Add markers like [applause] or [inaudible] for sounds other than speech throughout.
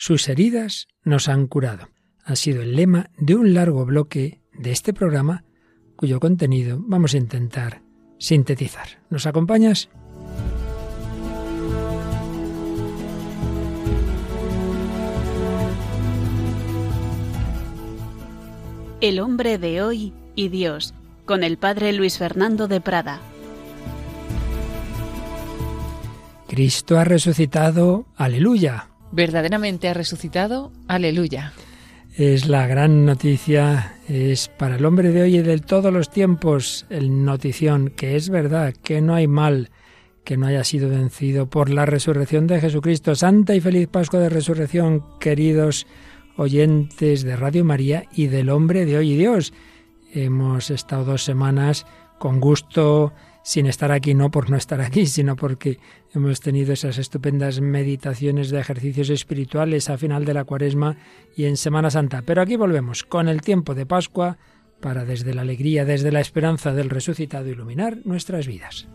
sus heridas nos han curado. Ha sido el lema de un largo bloque de este programa cuyo contenido vamos a intentar sintetizar. ¿Nos acompañas? El hombre de hoy y Dios, con el padre Luis Fernando de Prada. Cristo ha resucitado, aleluya. Verdaderamente ha resucitado, aleluya. Es la gran noticia, es para el hombre de hoy y de todos los tiempos el notición, que es verdad, que no hay mal que no haya sido vencido por la resurrección de Jesucristo. Santa y feliz Pascua de Resurrección, queridos oyentes de Radio María y del hombre de hoy y Dios. Hemos estado dos semanas con gusto, sin estar aquí, no por no estar aquí, sino porque hemos tenido esas estupendas meditaciones de ejercicios espirituales a final de la cuaresma y en Semana Santa. Pero aquí volvemos con el tiempo de Pascua para desde la alegría, desde la esperanza del resucitado iluminar nuestras vidas.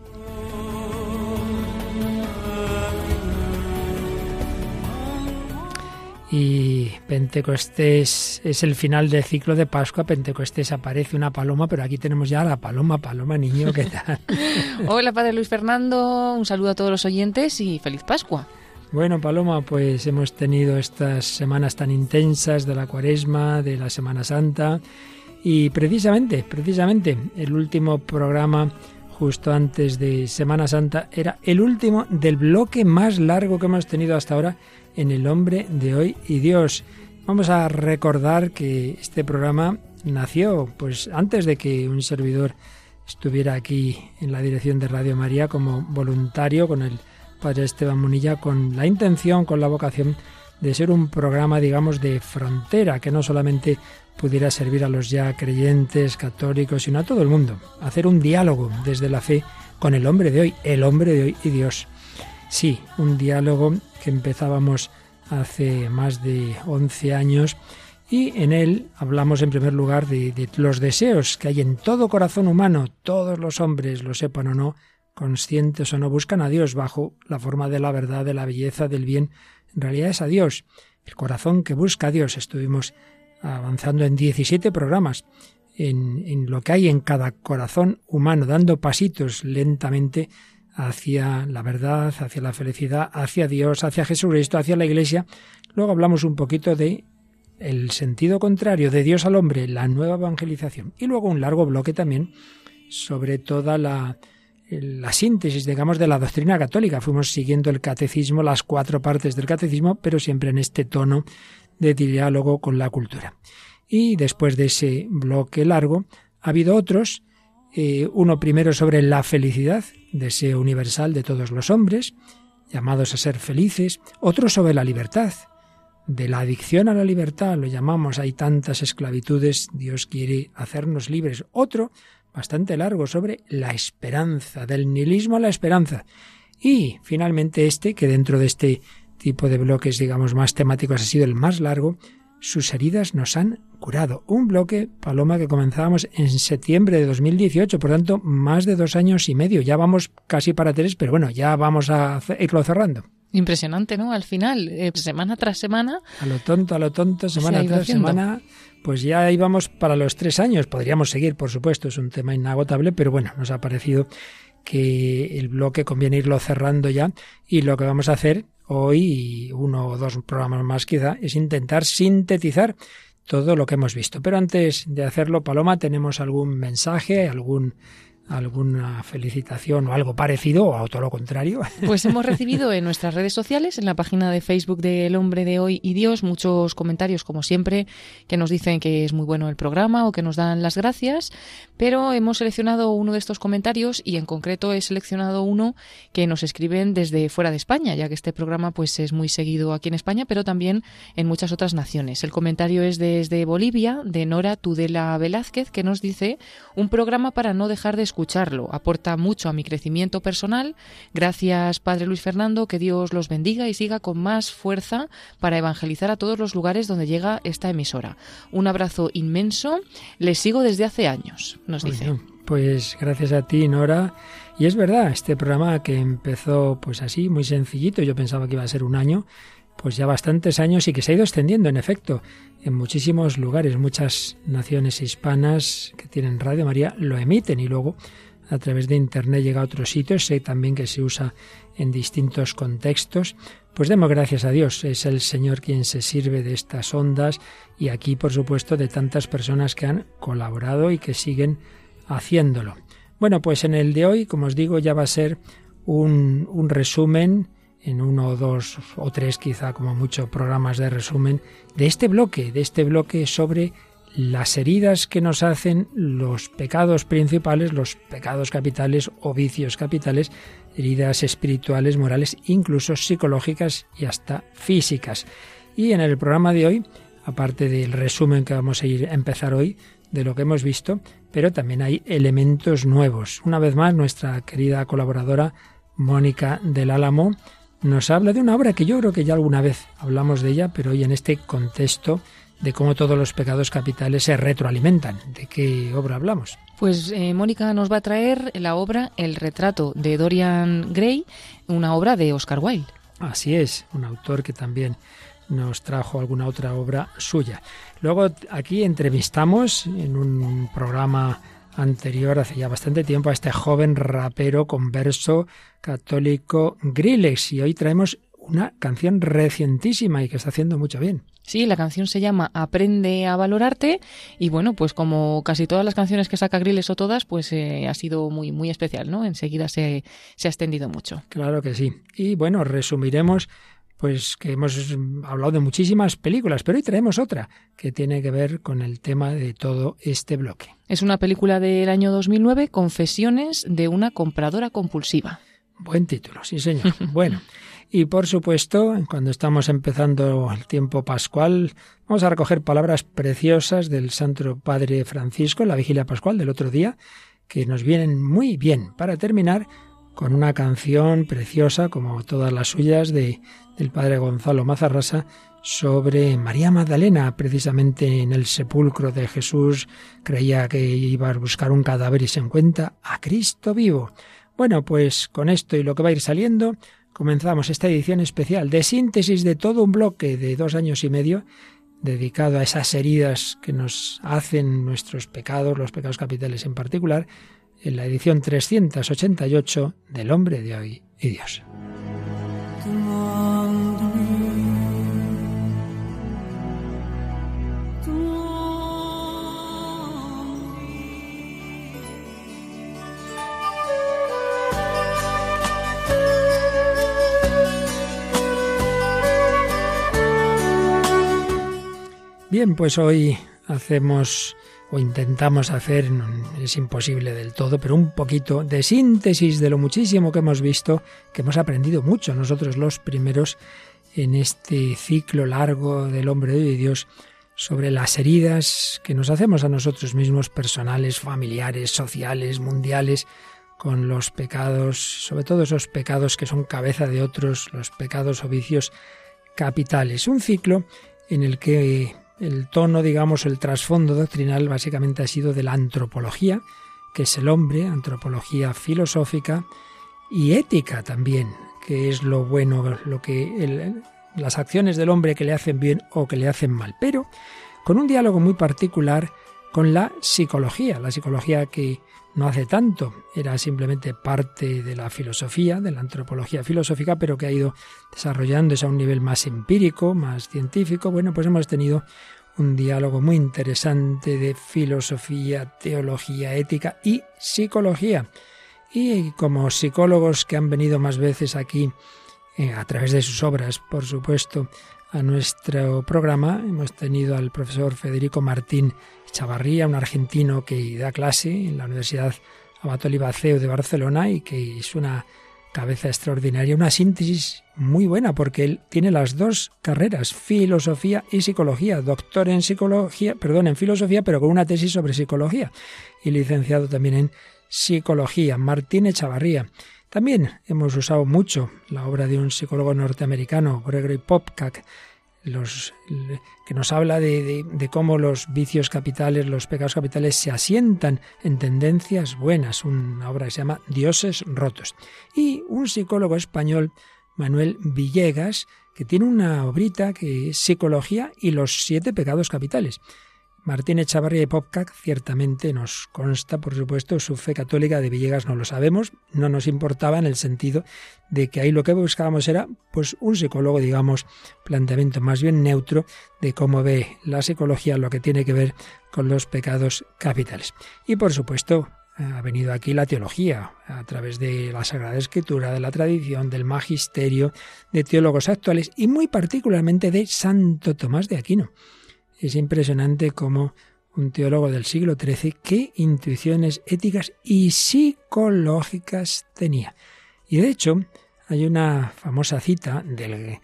Y Pentecostés es el final del ciclo de Pascua. Pentecostés aparece una paloma, pero aquí tenemos ya la paloma, paloma niño, ¿qué [laughs] tal? Hola, Padre Luis Fernando, un saludo a todos los oyentes y feliz Pascua. Bueno, Paloma, pues hemos tenido estas semanas tan intensas de la Cuaresma, de la Semana Santa y precisamente, precisamente el último programa justo antes de Semana Santa era el último del bloque más largo que hemos tenido hasta ahora en el hombre de hoy y Dios. Vamos a recordar que este programa nació pues antes de que un servidor estuviera aquí en la dirección de Radio María como voluntario con el padre Esteban Munilla con la intención, con la vocación de ser un programa, digamos, de frontera, que no solamente pudiera servir a los ya creyentes, católicos, sino a todo el mundo. Hacer un diálogo desde la fe con el hombre de hoy, el hombre de hoy y Dios. Sí, un diálogo que empezábamos hace más de 11 años y en él hablamos en primer lugar de, los deseos que hay en todo corazón humano, todos los hombres, lo sepan o no, conscientes o no, buscan a Dios bajo la forma de la verdad, de la belleza, del bien. En realidad es a Dios, el corazón que busca a Dios. Estuvimos avanzando en 17 programas en, en lo que hay en cada corazón humano, dando pasitos lentamente hacia la verdad, hacia la felicidad, hacia Dios, hacia Jesucristo, hacia la Iglesia. Luego hablamos un poquito de el sentido contrario de Dios al hombre, la nueva evangelización. Y luego un largo bloque también sobre toda la, la síntesis, digamos, de la doctrina católica. Fuimos siguiendo el catecismo, las cuatro partes del catecismo, pero siempre en este tono de diálogo con la cultura. Y después de ese bloque largo, ha habido otros eh, uno primero sobre la felicidad, deseo universal de todos los hombres, llamados a ser felices, otro sobre la libertad, de la adicción a la libertad, lo llamamos, hay tantas esclavitudes, Dios quiere hacernos libres, otro bastante largo sobre la esperanza, del nihilismo a la esperanza, y finalmente este, que dentro de este tipo de bloques, digamos, más temáticos ha sido el más largo, sus heridas nos han curado. Un bloque, Paloma, que comenzábamos en septiembre de 2018, por tanto, más de dos años y medio. Ya vamos casi para tres, pero bueno, ya vamos a irlo cerrando. Impresionante, ¿no? Al final, eh, semana tras semana. A lo tonto, a lo tonto, semana tras semana, pues ya íbamos para los tres años. Podríamos seguir, por supuesto, es un tema inagotable, pero bueno, nos ha parecido que el bloque conviene irlo cerrando ya y lo que vamos a hacer hoy, uno o dos programas más quizá, es intentar sintetizar todo lo que hemos visto. Pero antes de hacerlo, Paloma, ¿tenemos algún mensaje, algún alguna felicitación o algo parecido o a todo lo contrario? [laughs] Pues hemos recibido en nuestras redes sociales, en la página de Facebook del Hombre de Hoy y Dios, muchos comentarios, como siempre, que nos dicen que es muy bueno el programa o que nos dan las gracias, pero hemos seleccionado uno de estos comentarios y en concreto he seleccionado uno que nos escriben desde fuera de España, ya que este programa pues es muy seguido aquí en España, pero también en muchas otras naciones. El comentario es desde Bolivia, de Nora Tudela Velázquez, que nos dice un programa para no dejar de escucharlo. Aporta mucho a mi crecimiento personal. Gracias, Padre Luis Fernando, que Dios los bendiga y siga con más fuerza para evangelizar a todos los lugares donde llega esta emisora. Un abrazo inmenso. Les sigo desde hace años, nos dice. pues gracias a ti, Nora. Y es verdad, este programa que empezó pues así, muy sencillito, yo pensaba que iba a ser un año, pues ya bastantes años y que se ha ido extendiendo, en efecto, en muchísimos lugares. Muchas naciones hispanas que tienen Radio María lo emiten y luego a través de Internet llega a otros sitios. Sé también que se usa en distintos contextos. Pues demos gracias a Dios, es el Señor quien se sirve de estas ondas y aquí, por supuesto, de tantas personas que han colaborado y que siguen haciéndolo. Bueno, pues en el de hoy, como os digo, ya va a ser un, un resumen en uno o dos o tres quizá como mucho programas de resumen de este bloque, de este bloque sobre las heridas que nos hacen los pecados principales, los pecados capitales o vicios capitales, heridas espirituales, morales, incluso psicológicas y hasta físicas. Y en el programa de hoy, aparte del resumen que vamos a ir a empezar hoy de lo que hemos visto, pero también hay elementos nuevos. Una vez más, nuestra querida colaboradora Mónica del Álamo nos habla de una obra que yo creo que ya alguna vez hablamos de ella, pero hoy en este contexto de cómo todos los pecados capitales se retroalimentan. ¿De qué obra hablamos? Pues eh, Mónica nos va a traer la obra El retrato de Dorian Gray, una obra de Oscar Wilde. Así es, un autor que también nos trajo alguna otra obra suya. Luego aquí entrevistamos en un programa anterior, hace ya bastante tiempo, a este joven rapero converso católico Grillex y hoy traemos una canción recientísima y que está haciendo mucho bien. Sí, la canción se llama Aprende a valorarte y bueno, pues como casi todas las canciones que saca Grilles o todas, pues eh, ha sido muy muy especial, ¿no? Enseguida se, se ha extendido mucho. Claro que sí. Y bueno, resumiremos pues que hemos hablado de muchísimas películas, pero hoy traemos otra que tiene que ver con el tema de todo este bloque. Es una película del año 2009, Confesiones de una compradora compulsiva. Buen título, sí señor. [laughs] bueno, y por supuesto, cuando estamos empezando el tiempo pascual, vamos a recoger palabras preciosas del Santo Padre Francisco en la vigilia pascual del otro día, que nos vienen muy bien para terminar con una canción preciosa, como todas las suyas, de, del Padre Gonzalo Mazarrasa, sobre María Magdalena, precisamente en el sepulcro de Jesús, creía que iba a buscar un cadáver y se encuentra a Cristo vivo. Bueno, pues con esto y lo que va a ir saliendo, comenzamos esta edición especial de síntesis de todo un bloque de dos años y medio dedicado a esas heridas que nos hacen nuestros pecados, los pecados capitales en particular, en la edición 388 del Hombre de hoy y Dios. Bien, pues hoy hacemos o intentamos hacer, es imposible del todo, pero un poquito de síntesis de lo muchísimo que hemos visto, que hemos aprendido mucho nosotros los primeros en este ciclo largo del hombre de Dios sobre las heridas que nos hacemos a nosotros mismos, personales, familiares, sociales, mundiales, con los pecados, sobre todo esos pecados que son cabeza de otros, los pecados o vicios capitales. Un ciclo en el que el tono, digamos, el trasfondo doctrinal básicamente ha sido de la antropología, que es el hombre, antropología filosófica y ética también, que es lo bueno, lo que las acciones del hombre que le hacen bien o que le hacen mal, pero con un diálogo muy particular con la psicología, la psicología que no hace tanto, era simplemente parte de la filosofía, de la antropología filosófica, pero que ha ido desarrollándose a un nivel más empírico, más científico. Bueno, pues hemos tenido un diálogo muy interesante de filosofía, teología, ética y psicología. Y como psicólogos que han venido más veces aquí, eh, a través de sus obras, por supuesto, a nuestro programa, hemos tenido al profesor Federico Martín Chavarría, un argentino que da clase en la Universidad Abato Libaceo de Barcelona y que es una cabeza extraordinaria, una síntesis muy buena porque él tiene las dos carreras, filosofía y psicología, doctor en psicología, perdón, en filosofía, pero con una tesis sobre psicología y licenciado también en psicología, Martín Echavarría. También hemos usado mucho la obra de un psicólogo norteamericano, Gregory Popcak, que nos habla de, cómo los vicios capitales, los pecados capitales se asientan en tendencias buenas, una obra que se llama Dioses rotos. Y un psicólogo español, Manuel Villegas, que tiene una obrita que es Psicología y los siete pecados capitales. Martín Echavarría y Popcac ciertamente nos consta, por supuesto, su fe católica de Villegas no lo sabemos, no nos importaba en el sentido de que ahí lo que buscábamos era pues un psicólogo, digamos, planteamiento más bien neutro de cómo ve la psicología lo que tiene que ver con los pecados capitales. Y por supuesto, ha venido aquí la teología, a través de la Sagrada Escritura, de la tradición, del magisterio, de teólogos actuales y muy particularmente de Santo Tomás de Aquino es impresionante cómo un teólogo del siglo XIII, qué intuiciones éticas y psicológicas tenía. Y de hecho, hay una famosa cita de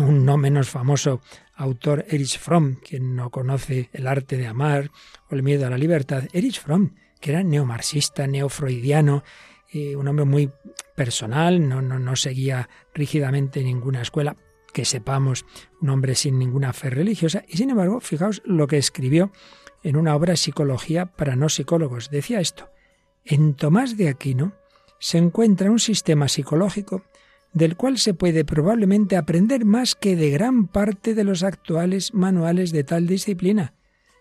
un no menos famoso autor, Erich Fromm, quien no conoce el arte de amar o el miedo a la libertad. Erich Fromm, que era neomarxista, neofreudiano, eh, un hombre muy personal, no, no, no seguía rígidamente ninguna escuela, que sepamos, un hombre sin ninguna fe religiosa, y sin embargo, fijaos lo que escribió en una obra Psicología para no psicólogos. Decía esto, en Tomás de Aquino se encuentra un sistema psicológico del cual se puede probablemente aprender más que de gran parte de los actuales manuales de tal disciplina,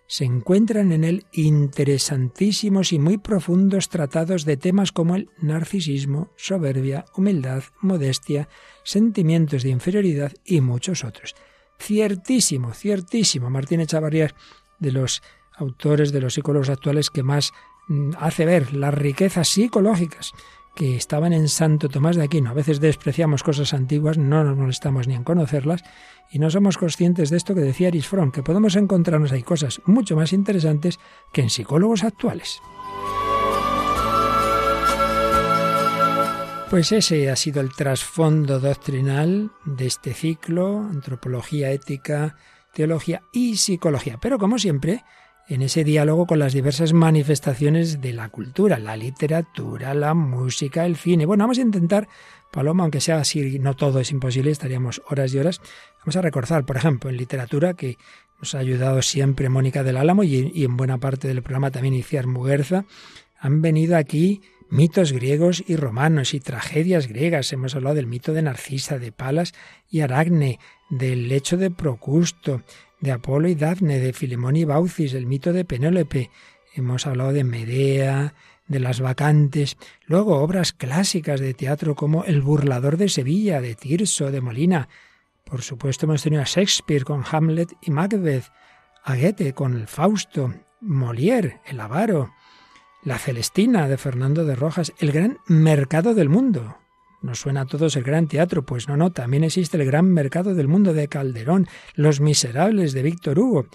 se encuentran en él interesantísimos y muy profundos tratados de temas como el narcisismo, soberbia, humildad, modestia, sentimientos de inferioridad y muchos otros. Ciertísimo, ciertísimo. Martín Echavarría, de los autores, de los psicólogos actuales que más mm, hace ver las riquezas psicológicas que estaban en Santo Tomás de Aquino. A veces despreciamos cosas antiguas, no nos molestamos ni en conocerlas, y no somos conscientes de esto que decía Fromm, que podemos encontrarnos ahí cosas mucho más interesantes que en psicólogos actuales. Pues ese ha sido el trasfondo doctrinal de este ciclo, antropología, ética, teología y psicología. Pero como siempre, en ese diálogo con las diversas manifestaciones de la cultura, la literatura, la música, el cine. Bueno, vamos a intentar, Paloma, aunque sea así, no todo es imposible, estaríamos horas y horas, vamos a recordar, por ejemplo, en literatura, que nos ha ayudado siempre Mónica del Álamo y, en buena parte del programa también Iciar Muguerza, han venido aquí mitos griegos y romanos y tragedias griegas. Hemos hablado del mito de Narcisa, de Palas y Aracne, del lecho de Procusto, de Apolo y Dafne, de Filemón y Baucis, el mito de Penélope. Hemos hablado de Medea, de las vacantes, luego obras clásicas de teatro como El burlador de Sevilla, de Tirso, de Molina. Por supuesto hemos tenido a Shakespeare con Hamlet y Macbeth, a Goethe con el Fausto, Molière, el avaro, la Celestina de Fernando de Rojas, el gran mercado del mundo, nos suena a todos el gran teatro, pues no, no, también existe el gran mercado del mundo de Calderón, Los Miserables de Víctor Hugo,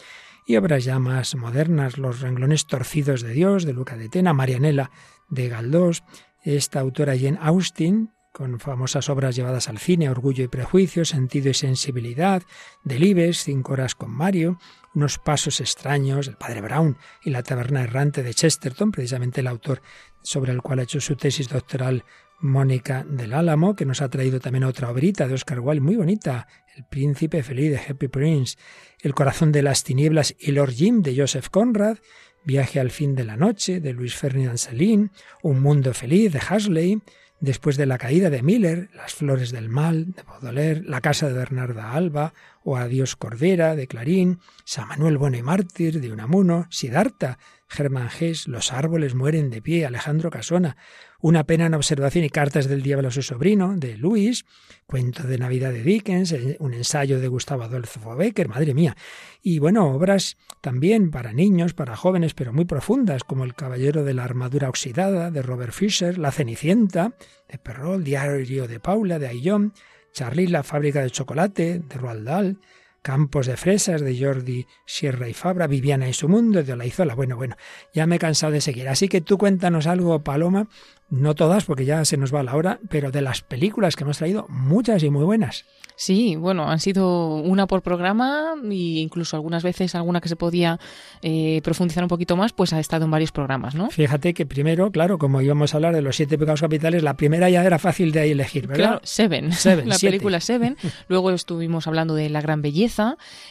y obras ya más modernas, Los renglones torcidos de Dios de Luca de Tena, Marianela de Galdós, esta autora Jane Austen, con famosas obras llevadas al cine, Orgullo y Prejuicio, Sentido y Sensibilidad, Delibes, Cinco Horas con Mario, Unos Pasos Extraños, El Padre Brown y La Taberna Errante de Chesterton, precisamente el autor sobre el cual ha hecho su tesis doctoral Mónica del Álamo, que nos ha traído también otra obrita de Oscar Wilde muy bonita, El Príncipe Feliz de Happy Prince, El Corazón de las Tinieblas y Lord Jim de Joseph Conrad, Viaje al fin de la noche de Luis Ferdinand Celine, Un Mundo Feliz de Hasley, Después de la caída de Miller, Las Flores del Mal de Baudelaire, La Casa de Bernarda Alba o Adiós Cordera de Clarín, San Manuel Bueno y Mártir de Unamuno, Siddhartha, Germán Gess, Los árboles mueren de pie, Alejandro Casona, una pena en observación y cartas del diablo a su sobrino, de Luis, cuento de Navidad de Dickens, eh, un ensayo de Gustavo Adolfo Becker, madre mía. Y bueno, obras también para niños, para jóvenes, pero muy profundas, como El caballero de la armadura oxidada, de Robert Fisher, La cenicienta, de Perrault, Diario de Paula, de Ayllón, Charlie, la fábrica de chocolate, de Roald Dahl, Campos de Fresas de Jordi Sierra y Fabra, Viviana y su mundo de Olaizola. Bueno, bueno, ya me he cansado de seguir. Así que tú cuéntanos algo, Paloma, no todas porque ya se nos va la hora, pero de las películas que hemos traído, muchas y muy buenas. Sí, bueno, han sido una por programa e incluso algunas veces alguna que se podía eh, profundizar un poquito más, pues ha estado en varios programas, ¿no? Fíjate que primero, claro, como íbamos a hablar de los siete pecados capitales, la primera ya era fácil de elegir, ¿verdad? Claro, Seven, [laughs] la película Seven. [laughs] Luego estuvimos hablando de La Gran Belleza,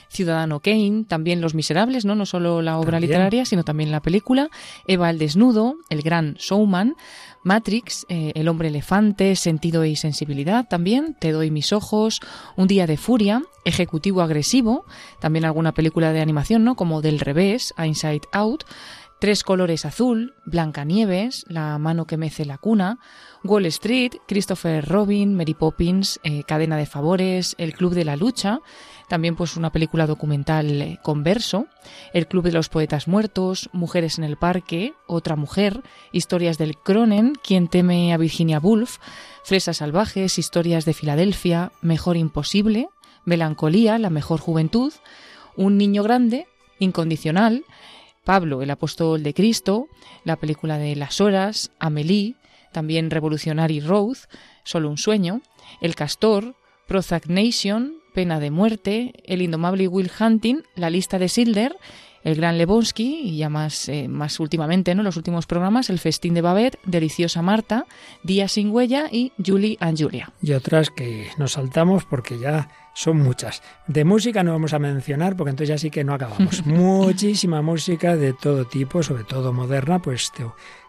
Ciudadano Kane, también Los Miserables, ¿no? No solo la obra literaria, sino también la película, Eva el Desnudo, El Gran Showman, Matrix, eh, El hombre elefante, Sentido y sensibilidad también, Te doy mis ojos, Un día de furia, Ejecutivo agresivo, también alguna película de animación, ¿no? Como Del revés, Inside Out, Tres colores azul, Blancanieves, La mano que mece la cuna, Wall Street, Christopher Robin, Mary Poppins, eh, Cadena de favores, El club de la lucha, también pues una película documental eh, converso, El club de los poetas muertos, Mujeres en el parque, Otra mujer, Historias del Cronen, Quien teme a Virginia Woolf, Fresas salvajes, Historias de Filadelfia, Mejor imposible, Melancolía, La mejor juventud, Un niño grande, Incondicional, Pablo, el apóstol de Cristo, la película de Las Horas, Amélie, también Revolutionary Road, Solo un sueño, El Castor, Prozac Nation, Pena de Muerte, El Indomable Will Hunting, La lista de Silder, El Gran Lebowski y ya más, eh, más últimamente, ¿no? los últimos programas, El Festín de Babette, Deliciosa Marta, Día sin huella y Julie and Julia. Y otras que nos saltamos porque ya son muchas. De música no vamos a mencionar porque entonces ya sí que no acabamos. [laughs] Muchísima música de todo tipo, sobre todo moderna, pues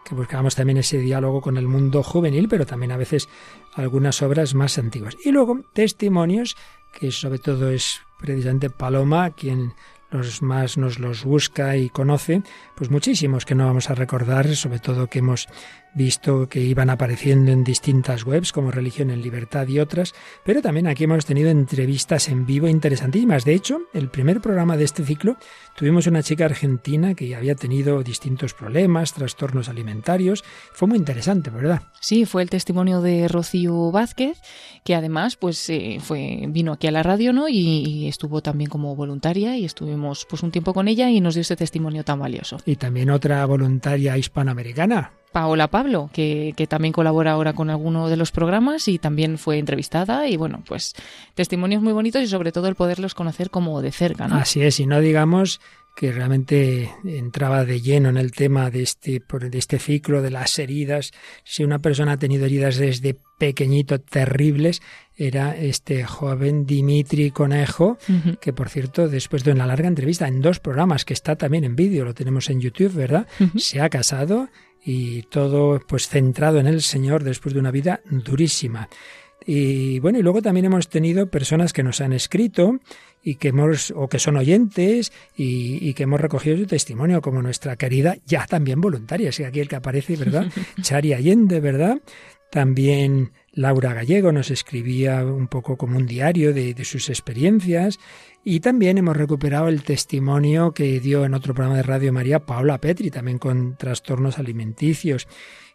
que buscábamos también ese diálogo con el mundo juvenil, pero también a veces algunas obras más antiguas. Y luego testimonios, que sobre todo es precisamente Paloma quien los más nos los busca y conoce, pues muchísimos que no vamos a recordar, sobre todo que hemos visto que iban apareciendo en distintas webs como Religión en Libertad y otras, pero también aquí hemos tenido entrevistas en vivo interesantísimas. De hecho, el primer programa de este ciclo tuvimos una chica argentina que había tenido distintos problemas, trastornos alimentarios. Fue muy interesante, ¿verdad? Sí, fue el testimonio de Rocío Vázquez, que además pues eh, fue vino aquí a la radio, ¿no? Y, y, estuvo también como voluntaria y estuvimos pues un tiempo con ella y nos dio ese testimonio tan valioso. Y también otra voluntaria hispanoamericana, Paola Pablo, que, que, también colabora ahora con alguno de los programas y también fue entrevistada y bueno, pues testimonios muy bonitos y sobre todo el poderlos conocer como de cerca. ¿no? Así es, y no digamos que realmente entraba de lleno en el tema de este, de este ciclo de las heridas. Si una persona ha tenido heridas desde pequeñito terribles, era este joven Dimitri Conejo, uh -huh. que por cierto, después de una larga entrevista en dos programas, que está también en vídeo, lo tenemos en YouTube, ¿verdad? Uh -huh. Se ha casado y todo pues centrado en el Señor después de una vida durísima. Y bueno, y luego también hemos tenido personas que nos han escrito y que hemos, o que son oyentes y, y, que hemos recogido su testimonio, como nuestra querida, ya también voluntaria, es aquí el que aparece, ¿verdad? [laughs] Chari Allende, ¿verdad? También Laura Gallego nos escribía un poco como un diario de, sus experiencias y también hemos recuperado el testimonio que dio en otro programa de Radio María Paula Petri, también con trastornos alimenticios.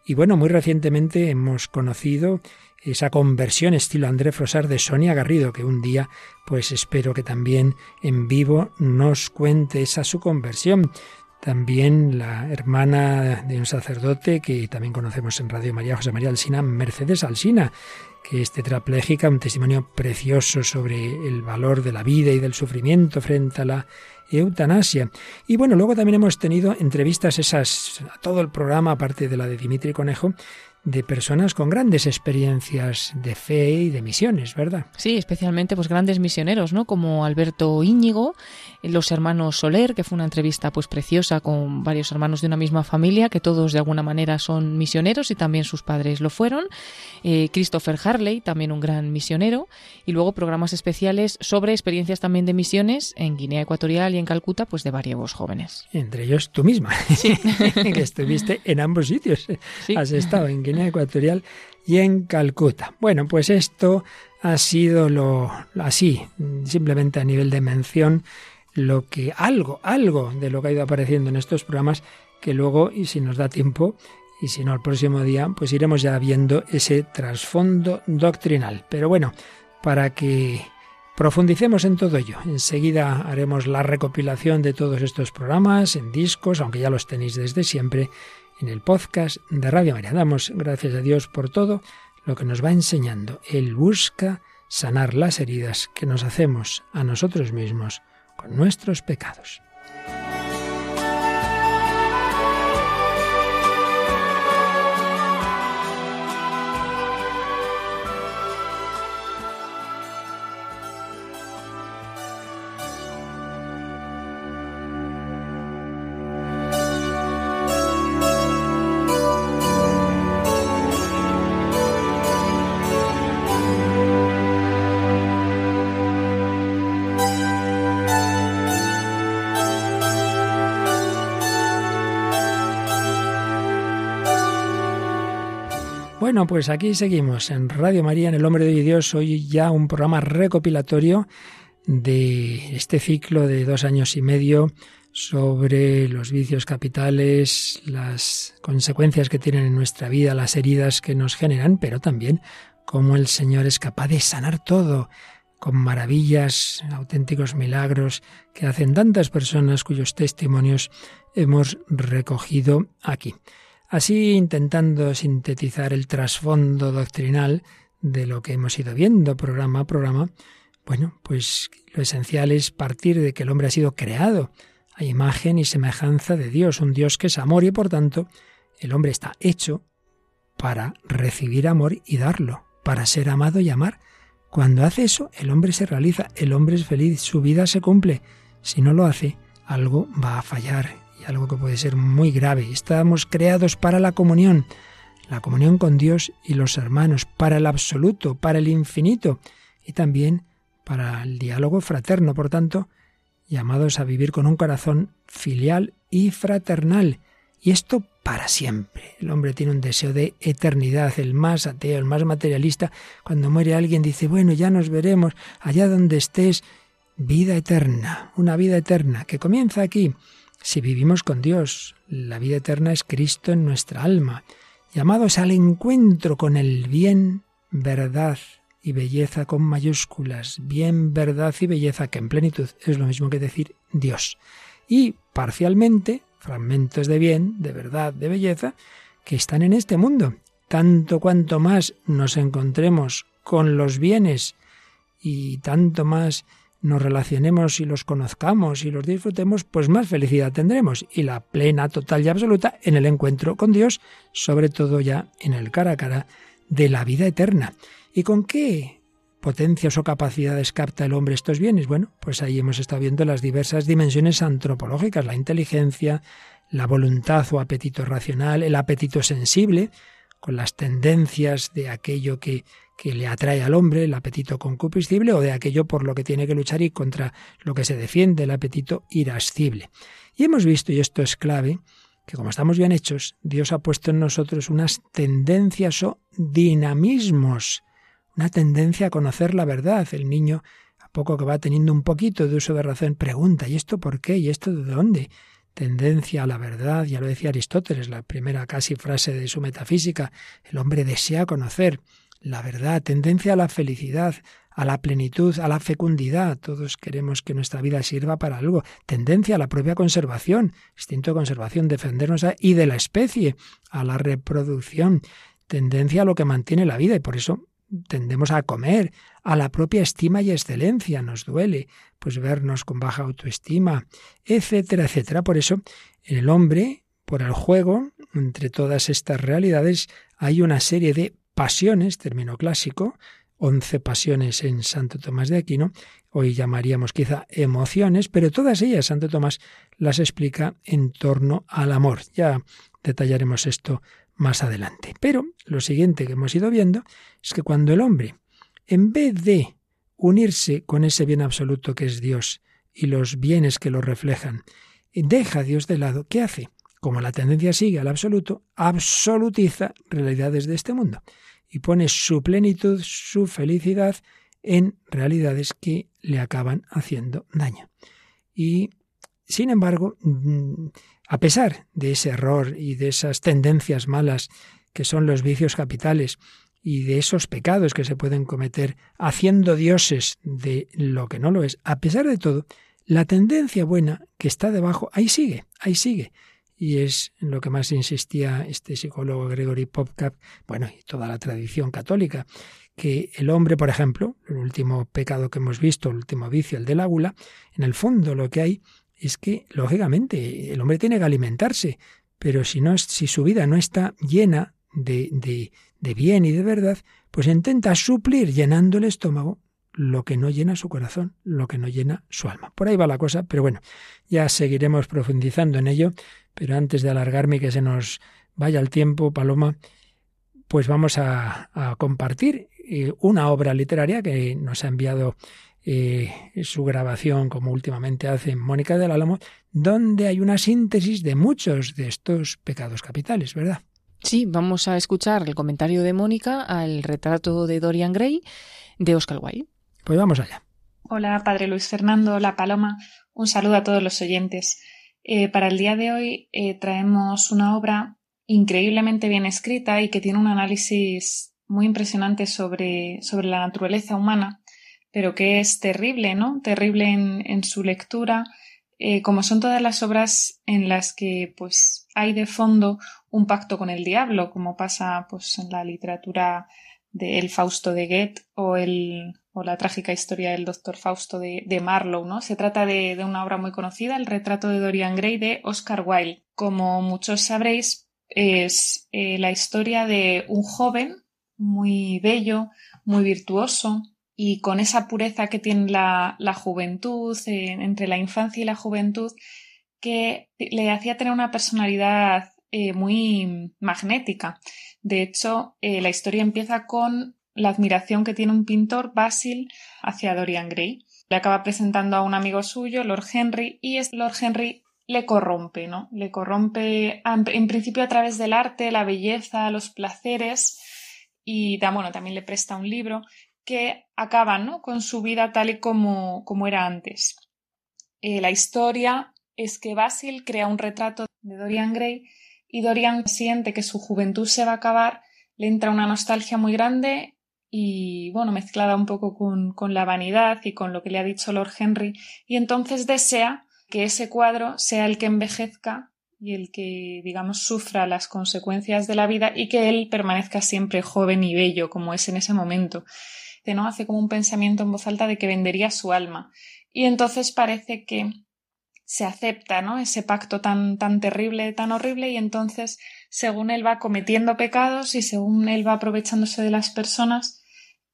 Y bueno, muy recientemente hemos conocido esa conversión estilo André Frosar de Sonia Garrido, que un día pues espero que también en vivo nos cuente esa su conversión. También la hermana de un sacerdote que también conocemos en Radio María, José María Alsina, Mercedes Alsina, que es tetrapléjica, un testimonio precioso sobre el valor de la vida y del sufrimiento frente a la eutanasia. Y bueno, luego también hemos tenido entrevistas esas, a todo el programa, aparte de la de Dimitri Conejo, de personas con grandes experiencias de fe y de misiones, ¿verdad? Sí, especialmente pues grandes misioneros, ¿no? Como Alberto Íñigo, los hermanos Soler, que fue una entrevista pues preciosa con varios hermanos de una misma familia, que todos de alguna manera son misioneros y también sus padres lo fueron. Eh, Christopher Harley, también un gran misionero, y luego programas especiales sobre experiencias también de misiones en Guinea Ecuatorial y en Calcuta, pues de varios jóvenes. Entre ellos tú misma, sí. [laughs] que estuviste en ambos sitios. Sí. Has estado en Guinea Ecuatorial y en Calcuta. Bueno, pues esto ha sido lo así, simplemente a nivel de mención, lo que algo, algo de lo que ha ido apareciendo en estos programas que luego, y si nos da tiempo, y si no el próximo día, pues iremos ya viendo ese trasfondo doctrinal. Pero bueno, para que profundicemos en todo ello, enseguida haremos la recopilación de todos estos programas en discos, aunque ya los tenéis desde siempre, en el podcast de Radio María. Damos gracias a Dios por todo lo que nos va enseñando. Él busca sanar las heridas que nos hacemos a nosotros mismos con nuestros pecados. Bueno, pues aquí seguimos en Radio María, en El Hombre de Dios, hoy ya un programa recopilatorio de este ciclo de dos años y medio sobre los vicios capitales, las consecuencias que tienen en nuestra vida, las heridas que nos generan, pero también cómo el Señor es capaz de sanar todo con maravillas, auténticos milagros que hacen tantas personas cuyos testimonios hemos recogido aquí. Así, intentando sintetizar el trasfondo doctrinal de lo que hemos ido viendo programa a programa, bueno, pues lo esencial es partir de que el hombre ha sido creado a imagen y semejanza de Dios, un Dios que es amor y por tanto el hombre está hecho para recibir amor y darlo, para ser amado y amar. Cuando hace eso, el hombre se realiza, el hombre es feliz, su vida se cumple. Si no lo hace, algo va a fallar algo que puede ser muy grave. Estamos creados para la comunión, la comunión con Dios y los hermanos, para el absoluto, para el infinito y también para el diálogo fraterno. Por tanto, llamados a vivir con un corazón filial y fraternal. Y esto para siempre. El hombre tiene un deseo de eternidad, el más ateo, el más materialista. Cuando muere alguien dice, bueno, ya nos veremos, allá donde estés, vida eterna, una vida eterna que comienza aquí si vivimos con Dios. La vida eterna es Cristo en nuestra alma, llamados al encuentro con el bien, verdad y belleza con mayúsculas, bien, verdad y belleza, que en plenitud es lo mismo que decir Dios. Y parcialmente, fragmentos de bien, de verdad, de belleza, que están en este mundo. Tanto cuanto más nos encontremos con los bienes y tanto más nos relacionemos y los conozcamos y los disfrutemos, pues más felicidad tendremos y la plena, total y absoluta en el encuentro con Dios, sobre todo ya en el cara a cara de la vida eterna. ¿Y con qué potencias o capacidades capta el hombre estos bienes? Bueno, pues ahí hemos estado viendo las diversas dimensiones antropológicas, la inteligencia, la voluntad o apetito racional, el apetito sensible, con las tendencias de aquello que que le atrae al hombre, el apetito concupiscible, o de aquello por lo que tiene que luchar y contra lo que se defiende, el apetito irascible. Y hemos visto, y esto es clave, que como estamos bien hechos, Dios ha puesto en nosotros unas tendencias o dinamismos, una tendencia a conocer la verdad. El niño, a poco que va teniendo un poquito de uso de razón, pregunta, ¿y esto por qué? ¿Y esto de dónde? Tendencia a la verdad, ya lo decía Aristóteles, la primera casi frase de su metafísica, el hombre desea conocer la verdad, tendencia a la felicidad, a la plenitud, a la fecundidad. Todos queremos que nuestra vida sirva para algo. Tendencia a la propia conservación, instinto de conservación, defendernos y de la especie, a la reproducción. Tendencia a lo que mantiene la vida y por eso tendemos a comer, a la propia estima y excelencia. Nos duele pues vernos con baja autoestima, etcétera, etcétera. Por eso el hombre, por el juego, entre todas estas realidades, hay una serie de pasiones, término clásico, once pasiones en Santo Tomás de Aquino, hoy llamaríamos quizá emociones, pero todas ellas Santo Tomás las explica en torno al amor. Ya detallaremos esto más adelante. Pero lo siguiente que hemos ido viendo es que cuando el hombre, en vez de unirse con ese bien absoluto que es Dios y los bienes que lo reflejan, deja a Dios de lado, ¿qué hace? Como la tendencia sigue al absoluto, absolutiza realidades de este mundo y pone su plenitud, su felicidad en realidades que le acaban haciendo daño. Y, sin embargo, mm, a pesar de ese error y de esas tendencias malas que son los vicios capitales y de esos pecados que se pueden cometer haciendo dioses de lo que no lo es, a pesar de todo, la tendencia buena que está debajo, ahí sigue, ahí sigue y es en lo que más insistía este psicólogo Gregory Popcap, bueno, y toda la tradición católica, que el hombre, por ejemplo, el último pecado que hemos visto, el último vicio, el de la gula, en el fondo lo que hay es que, lógicamente, el hombre tiene que alimentarse, pero si, no, si su vida no está llena de, de, de bien y de verdad, pues intenta suplir llenando el estómago lo que no llena su corazón, lo que no llena su alma. Por ahí va la cosa, pero bueno, ya seguiremos profundizando en ello, pero antes de alargarme y que se nos vaya el tiempo, Paloma, pues vamos a, compartir eh, una obra literaria que nos ha enviado eh, su grabación, como últimamente hace Mónica del Álamo, donde hay una síntesis de muchos de estos pecados capitales, ¿verdad? Sí, vamos a escuchar el comentario de Mónica al retrato de Dorian Gray de Oscar Wilde. Pues vamos allá. Hola, Padre Luis Fernando, la Paloma. Un saludo a todos los oyentes. Eh, para el día de hoy eh, traemos una obra increíblemente bien escrita y que tiene un análisis muy impresionante sobre, sobre la naturaleza humana, pero que es terrible, ¿no? Terrible en, su lectura, eh, como son todas las obras en las que pues hay de fondo un pacto con el diablo, como pasa pues en la literatura de El Fausto de Goethe o el o la trágica historia del doctor Fausto de, Marlowe, ¿no? Se trata de, una obra muy conocida, el retrato de Dorian Gray de Oscar Wilde. Como muchos sabréis, es eh, la historia de un joven muy bello, muy virtuoso, y con esa pureza que tiene la, juventud, eh, entre la infancia y la juventud, que le hacía tener una personalidad eh, muy magnética. De hecho, la historia empieza con la admiración que tiene un pintor, Basil, hacia Dorian Gray. Le acaba presentando a un amigo suyo, Lord Henry, y es Lord Henry le corrompe, ¿no? Le corrompe en principio a través del arte, la belleza, los placeres y bueno, también le presta un libro que acaba ¿no? con su vida tal y como, como era antes. Eh, la historia es que Basil crea un retrato de Dorian Gray y Dorian siente que su juventud se va a acabar, le entra una nostalgia muy grande y bueno, mezclada un poco con, con, la vanidad y con lo que le ha dicho Lord Henry, y entonces desea que ese cuadro sea el que envejezca y el que, digamos, sufra las consecuencias de la vida y que él permanezca siempre joven y bello como es en ese momento. ¿no? Hace como un pensamiento en voz alta de que vendería su alma. Y entonces parece que se acepta, ¿no? Ese pacto tan, tan terrible, tan horrible, y entonces, según él va cometiendo pecados y según él va aprovechándose de las personas,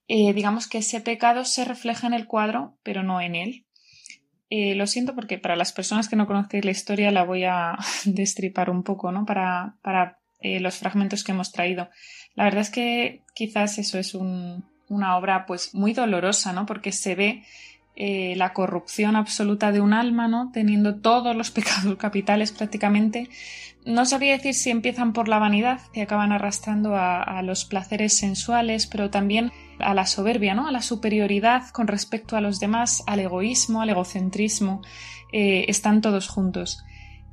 eh, digamos que ese pecado se refleja en el cuadro, pero no en él. Eh, lo siento porque para las personas que no conocéis la historia la voy a [laughs] destripar un poco, ¿no? Para, para eh, los fragmentos que hemos traído. La verdad es que quizás eso es una obra pues muy dolorosa, ¿no? Porque se ve la corrupción absoluta de un alma, ¿no? Teniendo todos los [laughs] pecados capitales prácticamente, no sabría decir si empiezan por la vanidad, que acaban arrastrando a, los placeres sensuales, pero también a la soberbia, ¿no? a la superioridad con respecto a los demás, al egoísmo, al egocentrismo. Eh, están todos juntos.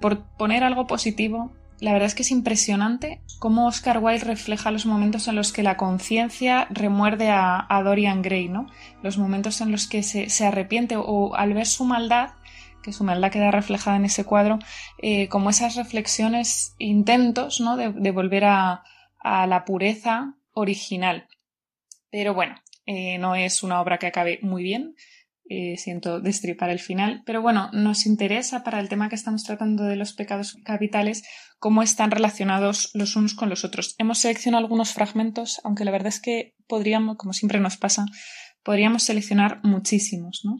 Por poner algo positivo, la verdad es que es impresionante cómo Oscar Wilde refleja los momentos en los que la conciencia remuerde a, Dorian Gray, ¿no? Los momentos en los que se, se arrepiente o al ver su maldad que su maldad queda reflejada en ese cuadro, eh, como esas reflexiones, intentos ¿no? de, volver a, la pureza original. Pero bueno, eh, no es una obra que acabe muy bien, eh, siento destripar el final, pero bueno, nos interesa para el tema que estamos tratando de los pecados capitales cómo están relacionados los unos con los otros. Hemos seleccionado algunos fragmentos, aunque la verdad es que podríamos, como siempre nos pasa, podríamos seleccionar muchísimos, ¿no?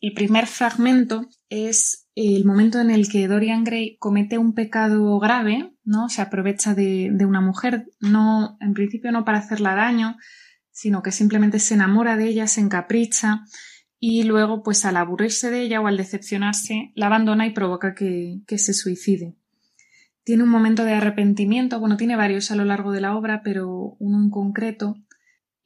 El primer fragmento es el momento en el que Dorian Gray comete un pecado grave, ¿no? Se aprovecha de, una mujer, no, en principio no para hacerla daño, sino que simplemente se enamora de ella, se encapricha y luego, pues al aburrirse de ella o al decepcionarse, la abandona y provoca que, que se suicide. Tiene un momento de arrepentimiento, bueno, tiene varios a lo largo de la obra, pero uno en concreto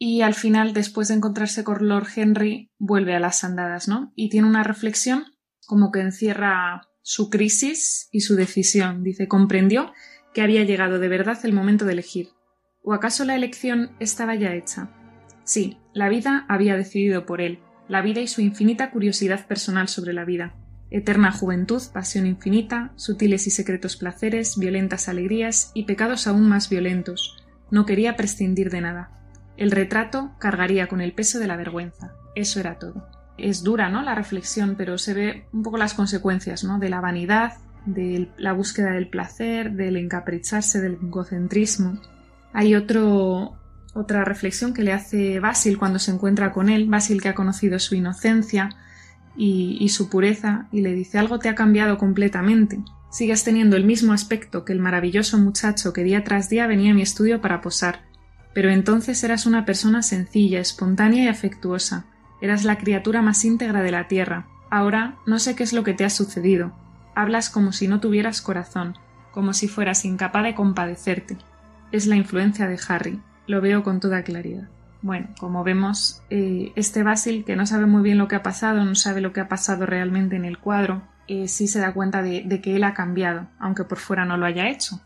y al final, después de encontrarse con Lord Henry, vuelve a las andadas, ¿no? Y tiene una reflexión como que encierra su crisis y su decisión. Dice, comprendió que había llegado de verdad el momento de elegir. ¿O acaso la elección estaba ya hecha? Sí, la vida había decidido por él, la vida y su infinita curiosidad personal sobre la vida. Eterna juventud, pasión infinita, sutiles y secretos placeres, violentas alegrías y pecados aún más violentos. No quería prescindir de nada. El retrato cargaría con el peso de la vergüenza. Eso era todo. Es dura, ¿no? La reflexión, pero se ve un poco las consecuencias, ¿no? De la vanidad, de la búsqueda del placer, del encapricharse, del egocentrismo. Hay otro, otra reflexión que le hace Basil cuando se encuentra con él, Basil que ha conocido su inocencia y, y su pureza, y le dice algo te ha cambiado completamente. Sigues teniendo el mismo aspecto que el maravilloso muchacho que día tras día venía a mi estudio para posar, pero entonces eras una persona sencilla, espontánea y afectuosa. Eras la criatura más íntegra de la tierra. Ahora no sé qué es lo que te ha sucedido. Hablas como si no tuvieras corazón, como si fueras incapaz de compadecerte. es la influencia de Harry. Lo veo con toda claridad. Bueno, como vemos, eh, este Basil, que no sabe muy bien lo que ha pasado, no sabe lo que ha pasado realmente en el cuadro, eh, sí se da cuenta de, de, que él ha cambiado, aunque por fuera no lo haya hecho.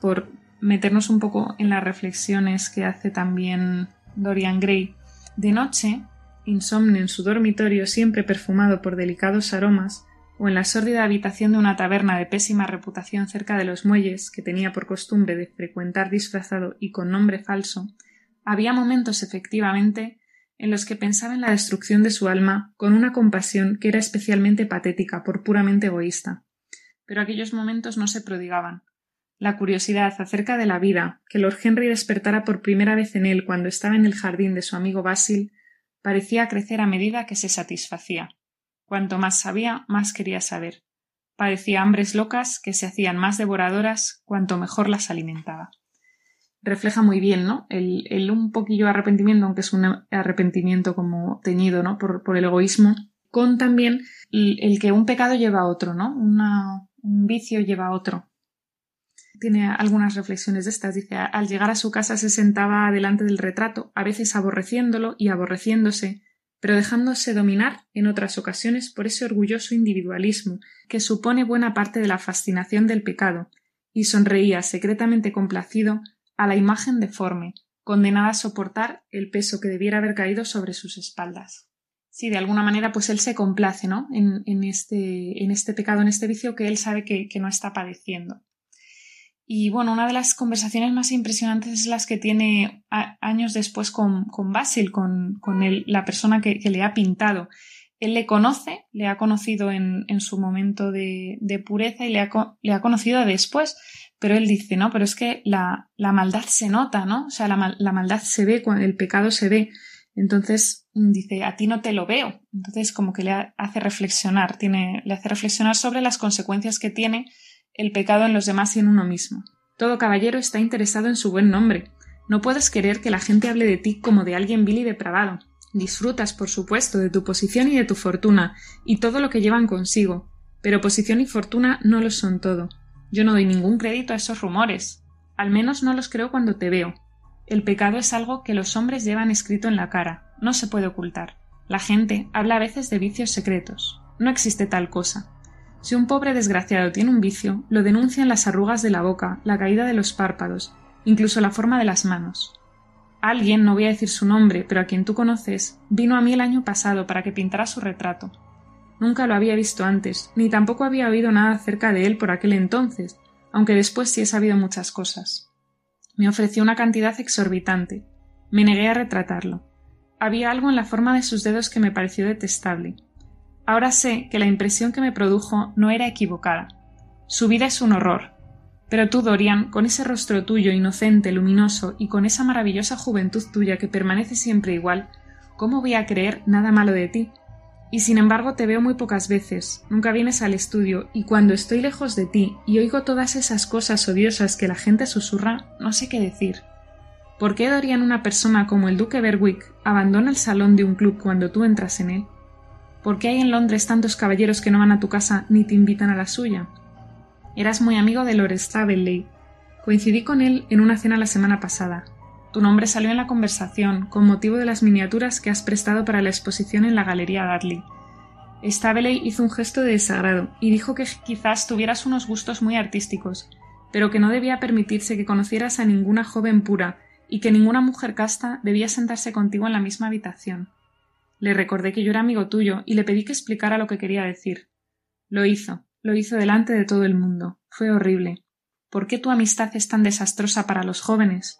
Por meternos un poco en las reflexiones que hace también Dorian Gray. De noche, insomne en su dormitorio siempre perfumado por delicados aromas, o en la sórdida habitación de una taberna de pésima reputación cerca de los muelles, que tenía por costumbre de frecuentar disfrazado y con nombre falso, había momentos efectivamente en los que pensaba en la destrucción de su alma con una compasión que era especialmente patética por puramente egoísta. Pero aquellos momentos no se prodigaban. La curiosidad acerca de la vida que Lord Henry despertara por primera vez en él cuando estaba en el jardín de su amigo Basil parecía crecer a medida que se satisfacía. Cuanto más sabía, más quería saber. Padecía hambres locas que se hacían más devoradoras cuanto mejor las alimentaba. Refleja muy bien, ¿no? El, un poquillo arrepentimiento, aunque es un arrepentimiento como teñido, ¿no? Por, por el egoísmo, con también el, que un pecado lleva a otro, ¿no? un vicio lleva a otro. Tiene algunas reflexiones de estas. Dice, al llegar a su casa se sentaba delante del retrato, a veces aborreciéndolo y aborreciéndose, pero dejándose dominar en otras ocasiones por ese orgulloso individualismo que supone buena parte de la fascinación del pecado, y sonreía secretamente complacido a la imagen deforme, condenada a soportar el peso que debiera haber caído sobre sus espaldas. Sí, de alguna manera, pues él se complace, ¿no? En, este, en este pecado, en este vicio que él sabe que no está padeciendo. Y bueno, una de las conversaciones más impresionantes es las que tiene años después con, con Basil, con, con la persona que, le ha pintado. Él le conoce, le ha conocido en, en su momento de, pureza y le ha, le ha conocido después, pero él dice, no, pero es que la, la maldad se nota, ¿no? O sea, la, la maldad se ve, el pecado se ve. Entonces dice, a ti no te lo veo. Entonces como que le hace reflexionar, tiene, le hace reflexionar sobre las consecuencias que tiene el pecado en los demás y en uno mismo. Todo caballero está interesado en su buen nombre. No puedes querer que la gente hable de ti como de alguien vil y depravado. Disfrutas, por supuesto, de tu posición y de tu fortuna, y todo lo que llevan consigo. Pero posición y fortuna no lo son todo. Yo no doy ningún crédito a esos rumores. Al menos no los creo cuando te veo. El pecado es algo que los hombres llevan escrito en la cara. No se puede ocultar. La gente habla a veces de vicios secretos. No existe tal cosa. Si un pobre desgraciado tiene un vicio, lo denuncian las arrugas de la boca, la caída de los párpados, incluso la forma de las manos. Alguien, no voy a decir su nombre, pero a quien tú conoces, vino a mí el año pasado para que pintara su retrato. Nunca lo había visto antes, ni tampoco había oído nada acerca de él por aquel entonces, aunque después sí he sabido muchas cosas. Me ofreció una cantidad exorbitante. Me negué a retratarlo. Había algo en la forma de sus dedos que me pareció detestable. Ahora sé que la impresión que me produjo no era equivocada. Su vida es un horror. Pero tú, Dorian, con ese rostro tuyo inocente, luminoso, y con esa maravillosa juventud tuya que permanece siempre igual, ¿cómo voy a creer nada malo de ti? Y sin embargo te veo muy pocas veces, nunca vienes al estudio, y cuando estoy lejos de ti y oigo todas esas cosas odiosas que la gente susurra, no sé qué decir. ¿Por qué Dorian una persona como el duque Berwick abandona el salón de un club cuando tú entras en él? ¿Por qué hay en Londres tantos caballeros que no van a tu casa ni te invitan a la suya? Eras muy amigo de Lord Staveley. Coincidí con él en una cena la semana pasada. Tu nombre salió en la conversación con motivo de las miniaturas que has prestado para la exposición en la Galería Dudley. Staveley hizo un gesto de desagrado y dijo que quizás tuvieras unos gustos muy artísticos, pero que no debía permitirse que conocieras a ninguna joven pura y que ninguna mujer casta debía sentarse contigo en la misma habitación. Le recordé que yo era amigo tuyo y le pedí que explicara lo que quería decir. Lo hizo, lo hizo delante de todo el mundo. Fue horrible. ¿Por qué tu amistad es tan desastrosa para los jóvenes?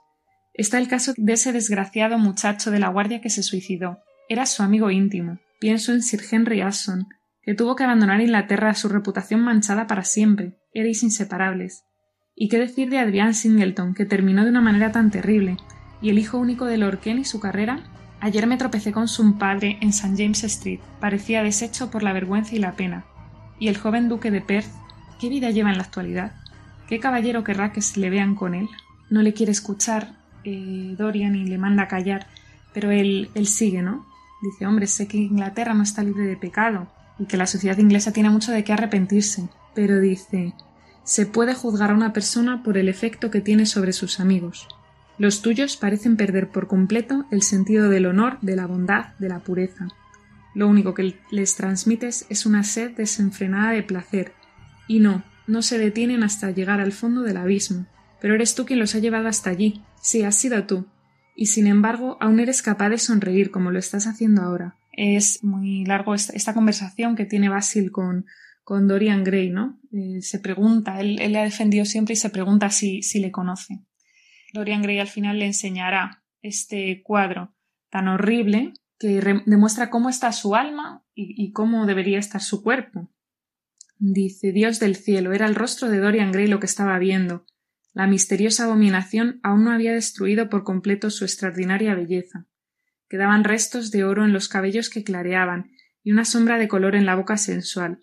Está el caso de ese desgraciado muchacho de la guardia que se suicidó. Era su amigo íntimo. Pienso en Sir Henry Asson, que tuvo que abandonar Inglaterra su reputación manchada para siempre. Erais inseparables. ¿Y qué decir de Adrián Singleton, que terminó de una manera tan terrible? ¿Y el hijo único de Lord y su carrera? Ayer me tropecé con su padre en St. James Street. Parecía deshecho por la vergüenza y la pena. ¿Y el joven duque de Perth? ¿Qué vida lleva en la actualidad? ¿Qué caballero querrá que se le vean con él? No le quiere escuchar eh, Dorian y le manda callar, pero él, él sigue, ¿no? Dice, hombre, sé que Inglaterra no está libre de pecado y que la sociedad inglesa tiene mucho de qué arrepentirse, pero dice, se puede juzgar a una persona por el efecto que tiene sobre sus amigos. Los tuyos parecen perder por completo el sentido del honor, de la bondad, de la pureza. Lo único que les transmites es una sed desenfrenada de placer, y no, no se detienen hasta llegar al fondo del abismo. Pero eres tú quien los ha llevado hasta allí. Sí, has sido tú. Y sin embargo, aún eres capaz de sonreír como lo estás haciendo ahora. Es muy largo esta, conversación que tiene Basil con, con Dorian Gray, ¿no? Eh, se pregunta, él, le ha defendido siempre y se pregunta si, si le conoce. Dorian Gray al final le enseñará este cuadro tan horrible que demuestra cómo está su alma y, cómo debería estar su cuerpo. Dice Dios del cielo, era el rostro de Dorian Gray lo que estaba viendo. La misteriosa abominación aún no había destruido por completo su extraordinaria belleza. Quedaban restos de oro en los cabellos que clareaban y una sombra de color en la boca sensual.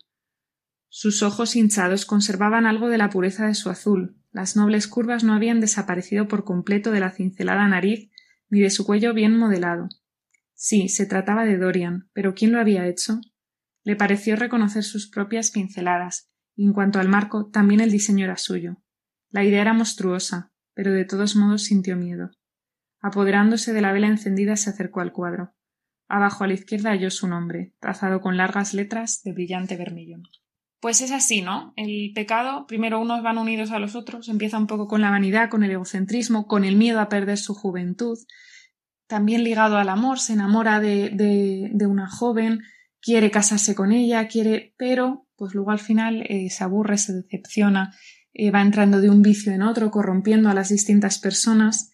Sus ojos hinchados conservaban algo de la pureza de su azul, las nobles curvas no habían desaparecido por completo de la cincelada nariz ni de su cuello bien modelado. Sí, se trataba de Dorian, pero ¿quién lo había hecho? Le pareció reconocer sus propias pinceladas, y en cuanto al marco, también el diseño era suyo. La idea era monstruosa, pero de todos modos sintió miedo. Apoderándose de la vela encendida, se acercó al cuadro. Abajo a la izquierda halló su nombre, trazado con largas letras de brillante vermillón. Pues es así, ¿no? El pecado, primero unos van unidos a los otros, empieza un poco con la vanidad, con el egocentrismo, con el miedo a perder su juventud, también ligado al amor, se enamora de, de, una joven, quiere casarse con ella, quiere, pero pues luego al final eh, se aburre, se decepciona, eh, va entrando de un vicio en otro, corrompiendo a las distintas personas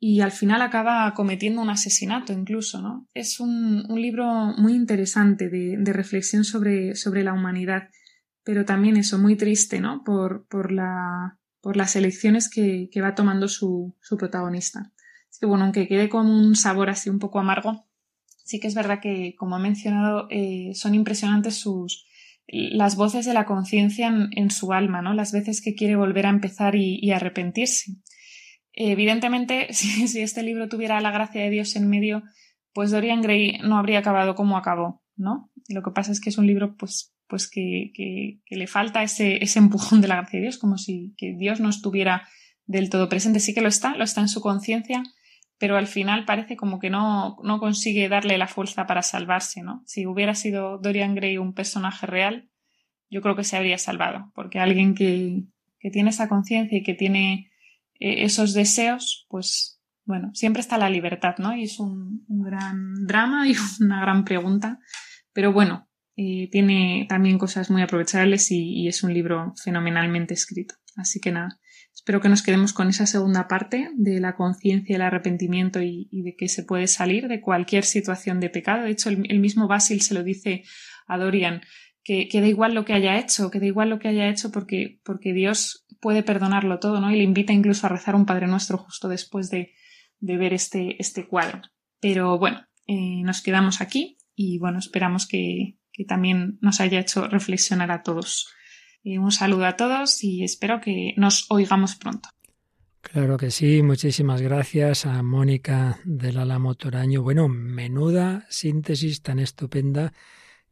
y al final acaba cometiendo un asesinato incluso, ¿no? Es un, un libro muy interesante de, de reflexión sobre, sobre la humanidad pero también eso, muy triste, ¿no? Por, por, la, por las elecciones que, que va tomando su, su protagonista. Así que bueno, aunque quede con un sabor así un poco amargo, sí que es verdad que, como he mencionado, eh, son impresionantes sus las voces de la conciencia en, su alma, ¿no? Las veces que quiere volver a empezar y, y arrepentirse. Evidentemente, [laughs] si, si, este libro tuviera la gracia de Dios en medio, pues Dorian Gray no habría acabado como acabó, ¿no? Lo que pasa es que es un libro, pues, pues que, que, le falta ese, ese, empujón de la gracia de Dios, como si que Dios no estuviera del todo presente. Sí que lo está, lo está en su conciencia, pero al final parece como que no, no consigue darle la fuerza para salvarse, ¿no? Si hubiera sido Dorian Gray un personaje real, yo creo que se habría salvado, porque alguien que, que tiene esa conciencia y que tiene eh, esos deseos, pues bueno, siempre está la libertad, ¿no? Y es un, un gran drama y [laughs] una gran pregunta. Pero bueno, tiene también cosas muy aprovechables y, es un libro fenomenalmente escrito. Así que nada, espero que nos quedemos con esa segunda parte de la conciencia, el arrepentimiento y, de que se puede salir de cualquier situación de pecado. De hecho, el, mismo Basil se lo dice a Dorian, que, da igual lo que haya hecho, que da igual lo que haya hecho porque, porque Dios puede perdonarlo todo, ¿no? Y le invita incluso a rezar un Padre Nuestro justo después de, ver este, este cuadro. Pero bueno, eh, nos quedamos aquí y bueno, esperamos que, que también nos haya hecho reflexionar a todos. un saludo a todos y espero que nos oigamos pronto. Claro que sí, muchísimas gracias a Mónica del Álamo Toraño. Bueno, menuda síntesis tan estupenda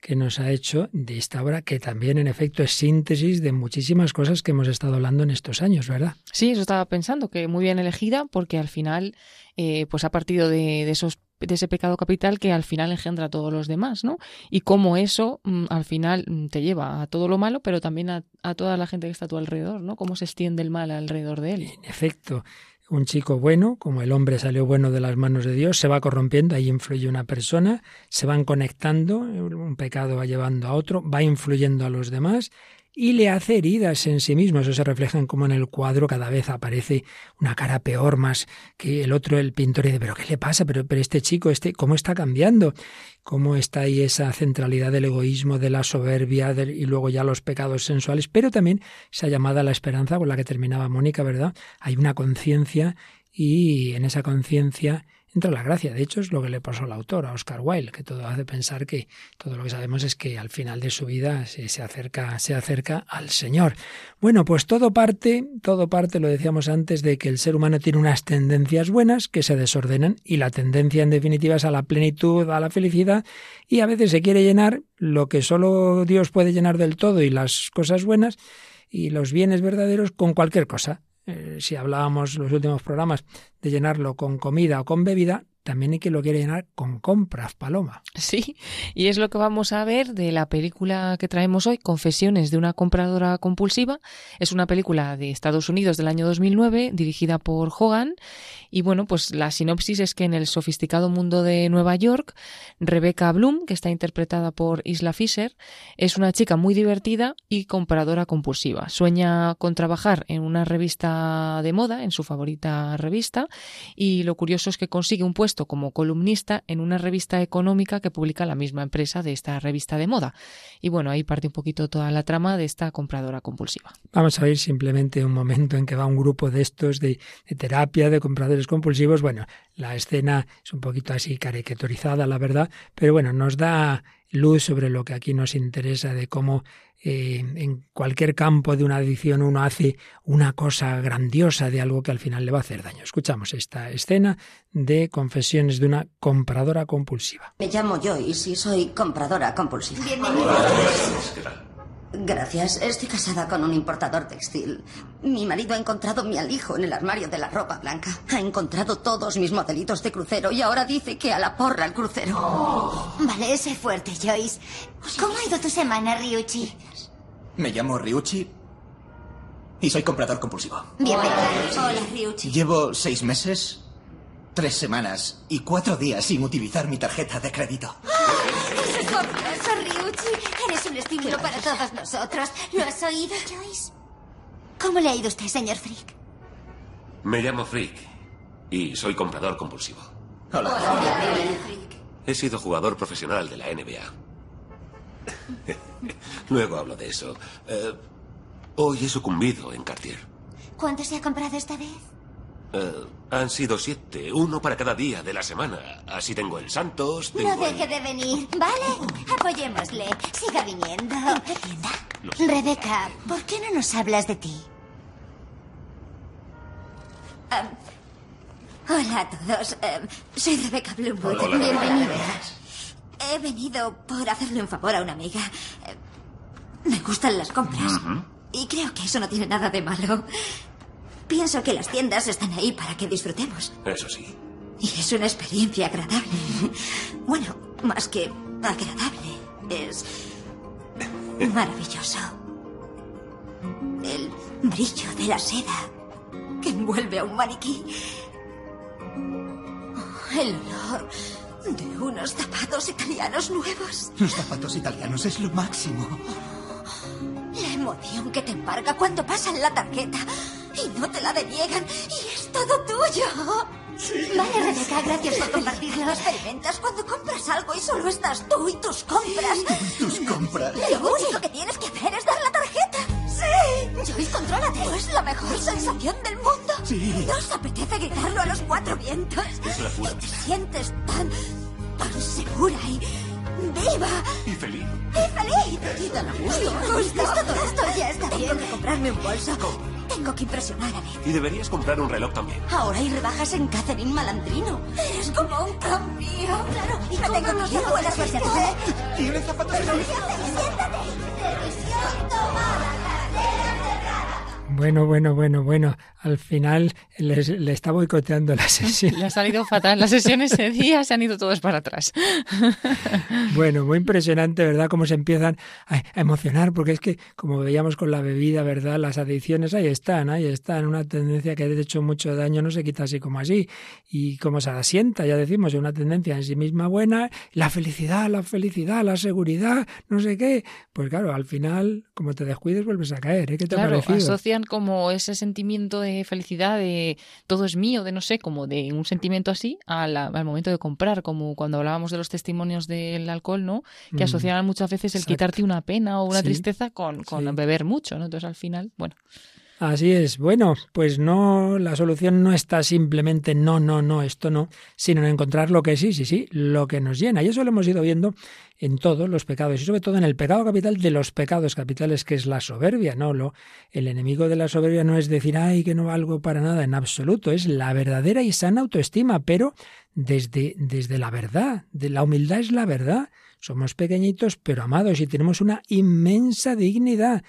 que nos ha hecho de esta obra, que también en efecto es síntesis de muchísimas cosas que hemos estado hablando en estos años, ¿verdad? Sí, eso estaba pensando, que muy bien elegida, porque al final, eh, pues ha partido de, esos de ese pecado capital que al final engendra a todos los demás, ¿no? Y cómo eso mm, al final mm, te lleva a todo lo malo, pero también a, toda la gente que está a tu alrededor, ¿no? Cómo se extiende el mal alrededor de él. En efecto, un chico bueno, como el hombre salió bueno de las manos de Dios, se va corrompiendo, ahí influye una persona, se van conectando, un pecado va llevando a otro, va influyendo a los demás y le hace heridas en sí mismo. Eso se refleja en cómo en el cuadro cada vez aparece una cara peor más que el otro, el pintor, y dice, pero ¿qué le pasa? Pero, pero este chico, este, ¿cómo está cambiando? ¿Cómo está ahí esa centralidad del egoísmo, de la soberbia y luego ya los pecados sensuales? Pero también esa llamada a la esperanza con la que terminaba Mónica, ¿verdad? Hay una conciencia y en esa conciencia entra la gracia. De hecho, es lo que le pasó al autor, a Oscar Wilde, que todo hace pensar que todo lo que sabemos es que al final de su vida se, se, acerca, se acerca al Señor. Bueno, pues todo parte, todo parte, lo decíamos antes, de que el ser humano tiene unas tendencias buenas que se desordenan y la tendencia en definitiva es a la plenitud, a la felicidad y a veces se quiere llenar lo que solo Dios puede llenar del todo y las cosas buenas y los bienes verdaderos con cualquier cosa. Eh, si hablábamos los últimos programas de llenarlo con comida o con bebida, también hay que lo quiere llenar con compras, Paloma. Sí, y es lo que vamos a ver de la película que traemos hoy, Confesiones de una compradora compulsiva. Es una película de Estados Unidos del año 2009, dirigida por Hogan. Y bueno, pues la sinopsis es que en el sofisticado mundo de Nueva York, Rebecca Bloom, que está interpretada por Isla Fisher, es una chica muy divertida y compradora compulsiva. Sueña con trabajar en una revista de moda, en su favorita revista, y lo curioso es que consigue un puesto como columnista en una revista económica que publica la misma empresa de esta revista de moda. Y bueno, ahí parte un poquito toda la trama de esta compradora compulsiva. Vamos a ver simplemente un momento en que va un grupo de estos de, de terapia de compradores compulsivos. Bueno, la escena es un poquito así caricaturizada, la verdad, pero bueno, nos da luz sobre lo que aquí nos interesa de cómo eh, en cualquier campo de una adicción uno hace una cosa grandiosa de algo que al final le va a hacer daño. Escuchamos esta escena de confesiones de una compradora compulsiva. Me llamo Joyce y soy compradora compulsiva. Bienvenida. Gracias. Estoy casada con un importador textil. Mi marido ha encontrado mi alijo en el armario de la ropa blanca. Ha encontrado todos mis modelitos de crucero y ahora dice que a la porra el crucero. Vale, sé fuerte, Joyce. ¿Cómo ha ido tu semana, Ryuchi? Me llamo Ryuchi y soy comprador compulsivo. Bienvenido. Hola, Ryuchi. Llevo seis meses, tres semanas y cuatro días sin utilizar mi tarjeta de crédito. Es fabuloso, Ryuchi. Eres un estímulo para todos nosotros. ¿Lo has oído, Joyce? ¿Cómo le ha ido a usted, señor Frick? Me llamo Frick y soy comprador compulsivo. Hola. Frick. He sido jugador profesional de la NBA. [laughs] Luego hablo de eso. Eh, hoy he sucumbido en Cartier. ¿Cuánto se ha comprado esta vez? Eh, han sido siete, uno para cada día de la semana. Así tengo el Santos, tengo No el- deje de venir, ¿vale? Apoyémosle. Siga viniendo. ¿En qué tienda? Sé. Rebeca, ¿por qué no nos hablas de ti? Hola a todos. Eh, soy Rebeca Bloomwood. Hola. Bienvenida. He venido por hacerle un favor a una amiga. Eh, me gustan las compras. Y creo que eso no tiene nada de malo. Pienso que las tiendas están ahí para que disfrutemos. Eso sí. Y es una experiencia agradable. Bueno, más que agradable. Es maravilloso. El brillo de la seda que envuelve a un maniquí. El olor de unos zapatos italianos nuevos. Los zapatos italianos es lo máximo. La emoción que te embarga cuando pasan la tarjeta y no te la deniegan y es todo tuyo. Vale, Rebeca, gracias por compartirlo. Experimentas cuando compras algo y solo estás tú y tus compras. Tus compras. Lo único que tienes que hacer es dar la tarjeta. ¡Sí! Joyce, contrólate. Es la mejor sensación del mundo. Sí. ¿No os apetece gritarlo a los cuatro vientos? Es la pura Te sientes tan, tan segura y viva Y feliz. y feliz. Y tan a gusto. Justo todo esto ya está bien. Tengo que comprarme un bolso. Tengo que impresionar a Beth. Y deberías comprar un reloj también. Ahora hay rebajas en Catherine Malandrino. Eres como un cambio. Claro. Y me tengo que ir. Buena suerte a ti. ¿Tiene zapatos italianos? Bueno, bueno, bueno, bueno. Al final le está boicoteando la [laughs] sesión. Le ha salido fatal la sesión ese día, se han ido todos para atrás. [laughs] Bueno, muy impresionante, ¿verdad? Cómo se empiezan a, emocionar, porque es que, como veíamos con la bebida, ¿verdad? Las adicciones ahí están, ahí están. Una tendencia que ha hecho mucho daño no se quita así como así. Y como se asienta, ya decimos, es una tendencia en sí misma buena. La felicidad, la felicidad, la seguridad, no sé qué. Pues claro, al final, como te descuides, vuelves a caer. ¿eh? ¿Qué te ha Claro, parecido? asocian como ese sentimiento de felicidad, de todo es mío, de no sé, como de un sentimiento así a la- al momento de comprar, como cuando hablábamos de los testimonios del alcohol, ¿no? Que Mm, asociaban muchas veces el exacto. quitarte una pena o una Sí, tristeza con, con sí. beber mucho, ¿no? Entonces al final, bueno, Así es. Bueno, pues no, la solución no está simplemente no, no, no, esto no, sino en encontrar lo que sí, sí, sí, lo que nos llena. Y eso lo hemos ido viendo en todos los pecados y sobre todo en el pecado capital de los pecados capitales, que es la soberbia. No, lo, el enemigo de la soberbia no es decir, ay, que no valgo para nada, en absoluto, es la verdadera y sana autoestima, pero desde, desde la verdad, de la humildad es la verdad. Somos pequeñitos, pero amados y tenemos una inmensa dignidad.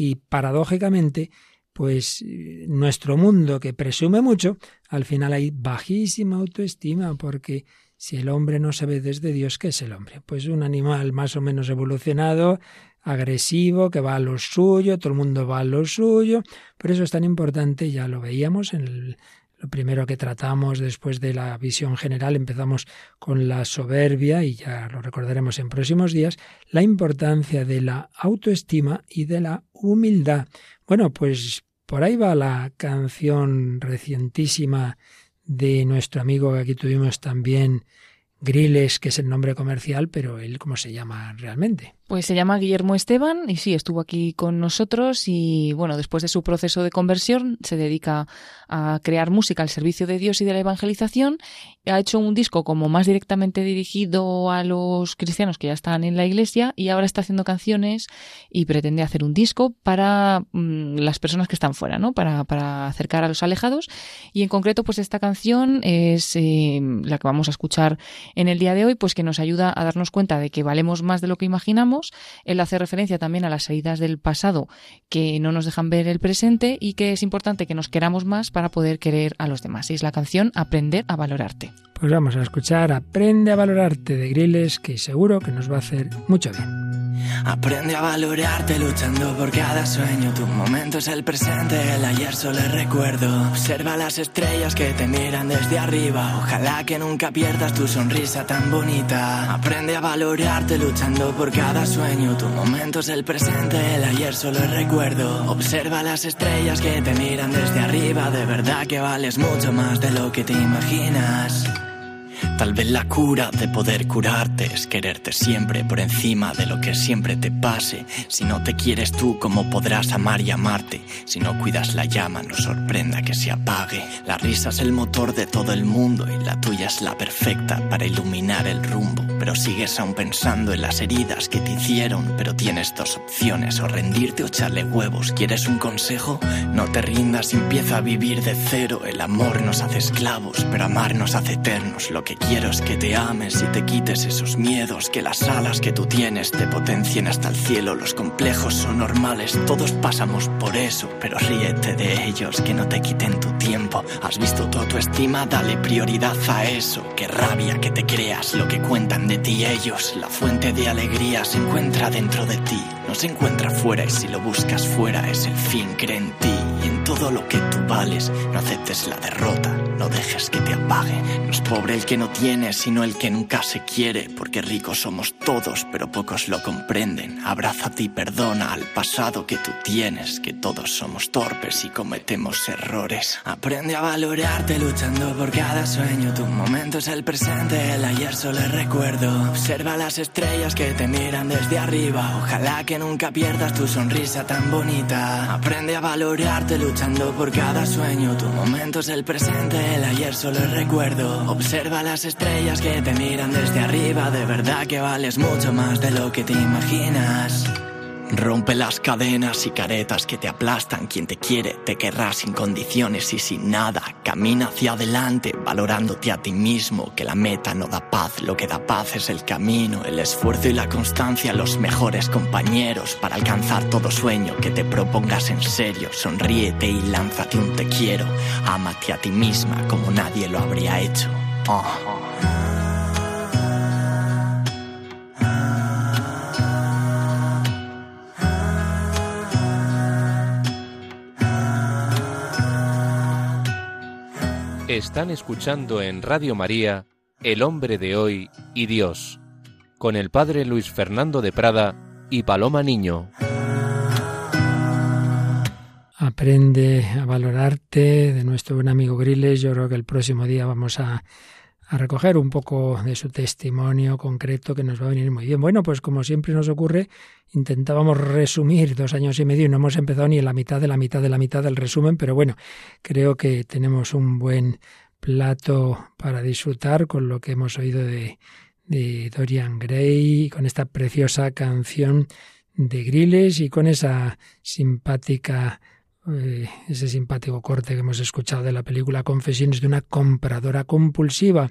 y paradójicamente, pues nuestro mundo que presume mucho, al final hay bajísima autoestima porque si el hombre no se ve desde Dios, ¿qué es el hombre? Pues un animal más o menos evolucionado, agresivo, que va a lo suyo, todo el mundo va a lo suyo. Por eso es tan importante, ya lo veíamos en lo primero que tratamos después de la visión general, empezamos con la soberbia y ya lo recordaremos en próximos días, la importancia de la autoestima y de la humildad. Bueno, pues por ahí va la canción recientísima de nuestro amigo que aquí tuvimos también, Griles, que es el nombre comercial, pero él cómo se llama realmente. Pues se llama Guillermo Esteban y sí, estuvo aquí con nosotros y bueno, después de su proceso de conversión se dedica a crear música al servicio de Dios y de la evangelización. Ha hecho un disco como más directamente dirigido a los cristianos que ya están en la iglesia y ahora está haciendo canciones y pretende hacer un disco para mm, las personas que están fuera, ¿no? Para, para, acercar a los alejados. Y en concreto, pues esta canción es eh, la que vamos a escuchar en el día de hoy, pues que nos ayuda a darnos cuenta de que valemos más de lo que imaginamos él hace referencia también a las heridas del pasado que no nos dejan ver el presente y que es importante que nos queramos más para poder querer a los demás. Y es la canción Aprender a valorarte. Pues vamos a escuchar Aprende a valorarte de Griles, que seguro que nos va a hacer mucho bien. Aprende a valorarte luchando por cada sueño. Tu momento es el presente, el ayer solo es recuerdo. Observa las estrellas que te miran desde arriba. Ojalá que nunca pierdas tu sonrisa tan bonita. Aprende a valorarte luchando por cada sueño. Tu momento es el presente, el ayer solo es recuerdo. Observa las estrellas que te miran desde arriba. De verdad que vales mucho más de lo que te imaginas. Tal vez la cura de poder curarte es quererte siempre por encima de lo que siempre te pase. Si no te quieres tú, ¿cómo podrás amar y amarte? Si no cuidas la llama, no sorprenda que se apague. La risa es el motor de todo el mundo y la tuya es la perfecta para iluminar el rumbo. Pero sigues aún pensando en las heridas que te hicieron, pero tienes dos opciones, o rendirte o echarle huevos. ¿Quieres un consejo? No te rindas empieza a vivir de cero. El amor nos hace esclavos, pero amar nos hace eternos. Lo que es que te ames y te quites esos miedos, que las alas que tú tienes te potencien hasta el cielo. Los complejos son normales, todos pasamos por eso, pero ríete de ellos, que no te quiten tu tiempo. Has visto tu estima, dale prioridad a eso. Qué rabia que te creas lo que cuentan de ti ellos. La fuente de alegría se encuentra dentro de ti, no se encuentra fuera y si lo buscas fuera es el fin, cree en ti y en todo lo que tú vales. No aceptes la derrota, no dejes que te apague. No es pobre el que no tiene, sino el que nunca se quiere, porque ricos somos todos, pero pocos lo comprenden. Abrázate y perdona al pasado que tú tienes, que todos somos torpes y cometemos errores. Aprende a valorarte luchando por cada sueño. Tu momento es el presente, el ayer solo es recuerdo. Observa las estrellas que te miran desde arriba. Ojalá que nunca pierdas tu sonrisa tan bonita. Aprende a valorarte luchando por cada sueño. Tu momento es el presente, el ayer solo es recuerdo. Observa las estrellas que te miran desde arriba. De verdad que vales mucho más de lo que te imaginas. Rompe las cadenas y caretas que te aplastan. Quien te quiere te querrá sin condiciones y sin nada. Camina hacia adelante, valorándote a ti mismo. Que la meta no da paz, lo que da paz es el camino, el esfuerzo y la constancia, los mejores compañeros para alcanzar todo sueño que te propongas en serio. Sonríete y lánzate un te quiero. Ámate a ti misma como nadie lo habría hecho. Oh. Están escuchando en Radio María El hombre de hoy y Dios, con el padre Luis Fernando de Prada y Paloma Niño. Aprende a valorarte de nuestro buen amigo Griles. Yo creo que el próximo día vamos a, a recoger un poco de su testimonio concreto que nos va a venir muy bien. Bueno, pues como siempre nos ocurre, intentábamos resumir dos años y medio y no hemos empezado ni en la mitad de la mitad de la mitad del resumen, pero bueno, creo que tenemos un buen plato para disfrutar con lo que hemos oído de, de Dorian Gray, con esta preciosa canción de Griles y con esa simpática ese simpático corte que hemos escuchado de la película Confesiones de una compradora compulsiva.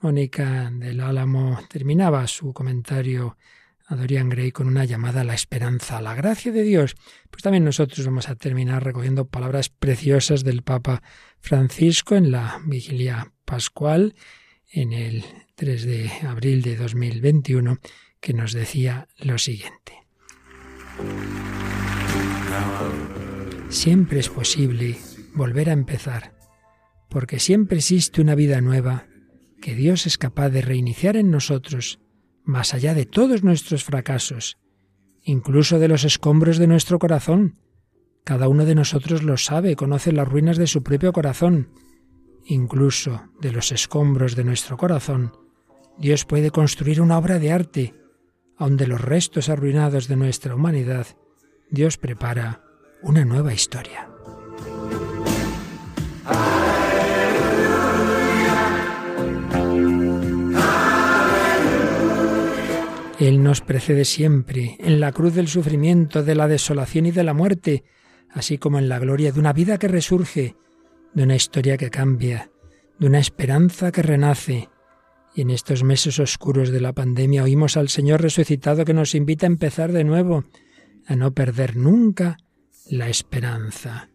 Mónica del Álamo terminaba su comentario a Dorian Gray con una llamada a la esperanza, a la gracia de Dios. Pues también nosotros vamos a terminar recogiendo palabras preciosas del Papa Francisco en la vigilia pascual en el 3 de abril de 2021, que nos decía lo siguiente. Siempre es posible volver a empezar, porque siempre existe una vida nueva que Dios es capaz de reiniciar en nosotros, más allá de todos nuestros fracasos, incluso de los escombros de nuestro corazón. Cada uno de nosotros lo sabe, conoce las ruinas de su propio corazón. Incluso de los escombros de nuestro corazón, Dios puede construir una obra de arte. Aun de los restos arruinados de nuestra humanidad, Dios prepara una nueva historia. Él nos precede siempre, en la cruz del sufrimiento, de la desolación y de la muerte, así como en la gloria de una vida que resurge, de una historia que cambia, de una esperanza que renace. Y en estos meses oscuros de la pandemia oímos al Señor resucitado que nos invita a empezar de nuevo, a no perder nunca la esperanza.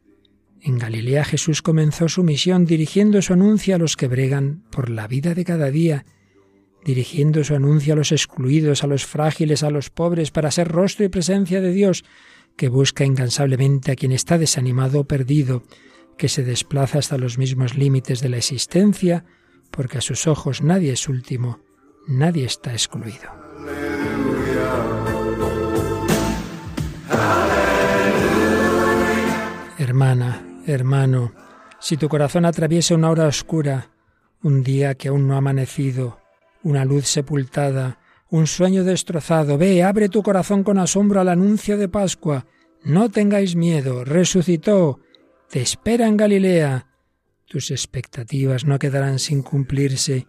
En Galilea Jesús comenzó su misión dirigiendo su anuncio a los que bregan por la vida de cada día, dirigiendo su anuncio a los excluidos, a los frágiles, a los pobres, para ser rostro y presencia de Dios, que busca incansablemente a quien está desanimado o perdido, que se desplaza hasta los mismos límites de la existencia, porque a sus ojos nadie es último, nadie está excluido. Hermana, hermano, si tu corazón atraviesa una hora oscura, un día que aún no ha amanecido, una luz sepultada, un sueño destrozado. Ve, abre tu corazón con asombro al anuncio de Pascua. No tengáis miedo, resucitó, te espera en Galilea. Tus expectativas no quedarán sin cumplirse,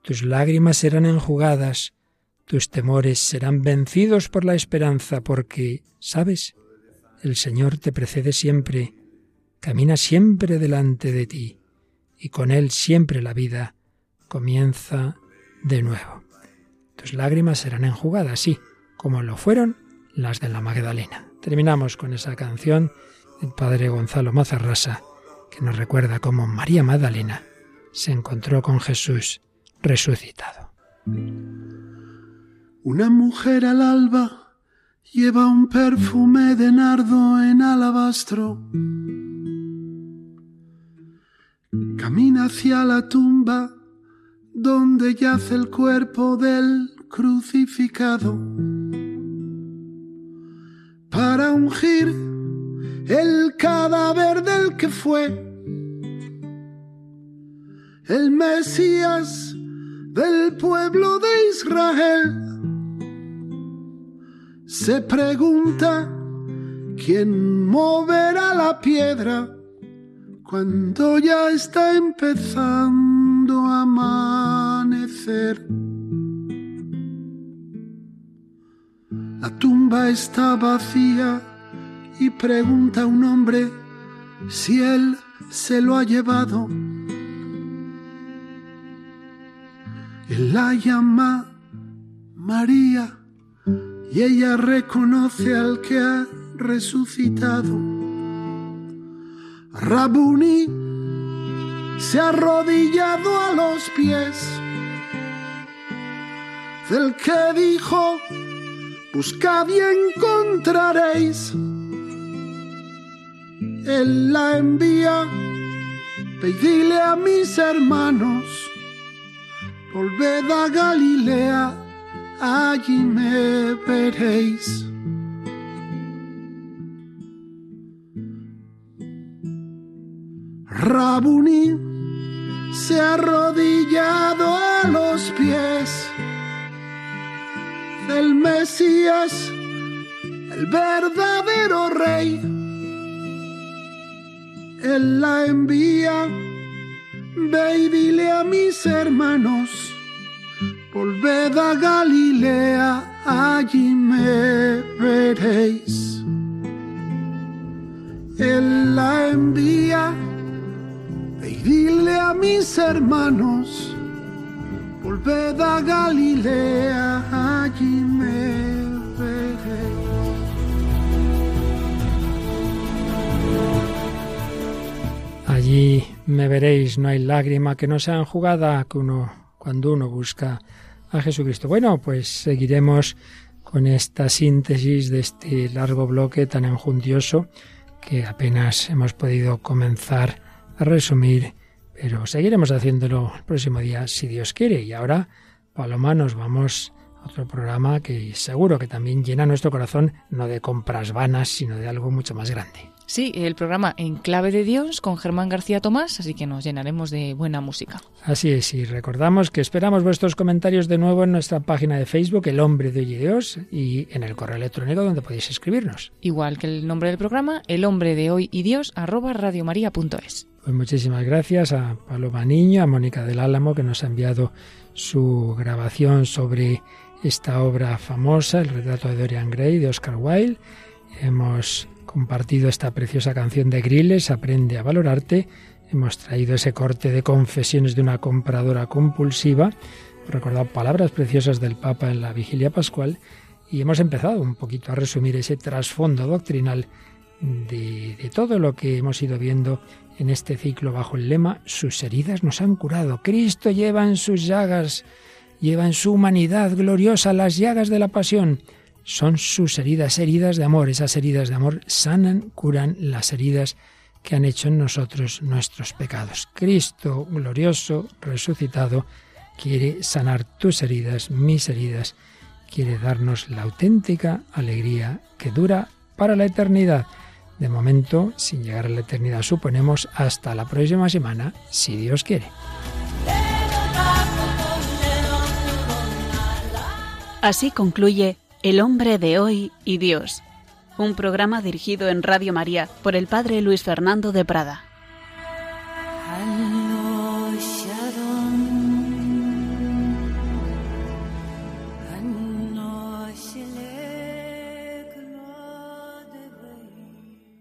tus lágrimas serán enjugadas, tus temores serán vencidos por la esperanza, porque, ¿sabes? El Señor te precede siempre, camina siempre delante de ti, y con Él siempre la vida comienza de nuevo. Tus lágrimas serán enjugadas, sí, como lo fueron las de la Magdalena. Terminamos con esa canción del padre Gonzalo Mazarrasa, que nos recuerda cómo María Magdalena se encontró con Jesús resucitado. Una mujer al alba lleva un perfume de nardo en alabastro. Camina hacia la tumba donde yace el cuerpo del crucificado, para ungir el cadáver del que fue el Mesías del pueblo de Israel. Se pregunta quién moverá la piedra cuando ya está empezando amanecer. La tumba está vacía y pregunta a un hombre si él se lo ha llevado. Él la llama María y ella reconoce al que ha resucitado. Rabuni se ha arrodillado a los pies del que dijo, buscad y encontraréis. Él la envía, pedile a mis hermanos, volved a Galilea, allí me veréis. Rabuni se ha arrodillado a los pies del Mesías, el verdadero rey. Él la envía, ve y dile a mis hermanos, volved a Galilea, allí me veréis. Él la envía, Dile a mis hermanos, volved a Galilea, allí me veréis. Allí me veréis, no hay lágrima que no sea enjugada que uno, cuando uno busca a Jesucristo. Bueno, pues seguiremos con esta síntesis de este largo bloque tan enjundioso que apenas hemos podido comenzar a resumir, pero seguiremos haciéndolo el próximo día si Dios quiere. Y ahora, Paloma, nos vamos a otro programa que seguro que también llena nuestro corazón, no de compras vanas, sino de algo mucho más grande. Sí, el programa En Clave de Dios con Germán García Tomás, así que nos llenaremos de buena música. Así es, y recordamos que esperamos vuestros comentarios de nuevo en nuestra página de Facebook, El Hombre de Dios, y en el correo electrónico donde podéis escribirnos. Igual que el nombre del programa, El Hombre de Hoy y Dios, arroba radiomaria.es. Pues muchísimas gracias a Paloma Niño, a Mónica del Álamo, que nos ha enviado su grabación sobre esta obra famosa, El retrato de Dorian Gray, de Oscar Wilde. Hemos compartido esta preciosa canción de Griles, Aprende a valorarte. Hemos traído ese corte de confesiones de una compradora compulsiva, recordado palabras preciosas del Papa en la vigilia pascual y hemos empezado un poquito a resumir ese trasfondo doctrinal de, de, todo lo que hemos ido viendo en este ciclo bajo el lema Sus heridas nos han curado. Cristo lleva en sus llagas, lleva en su humanidad gloriosa las llagas de la pasión son sus heridas, heridas de amor. Esas heridas de amor sanan, curan las heridas que han hecho en nosotros nuestros pecados. Cristo glorioso, resucitado, quiere sanar tus heridas, mis heridas, quiere darnos la auténtica alegría que dura para la eternidad. De momento, sin llegar a la eternidad, suponemos hasta la próxima semana, si Dios quiere. Así concluye el hombre de hoy y Dios. Un programa dirigido en Radio María por el Padre Luis Fernando de Prada.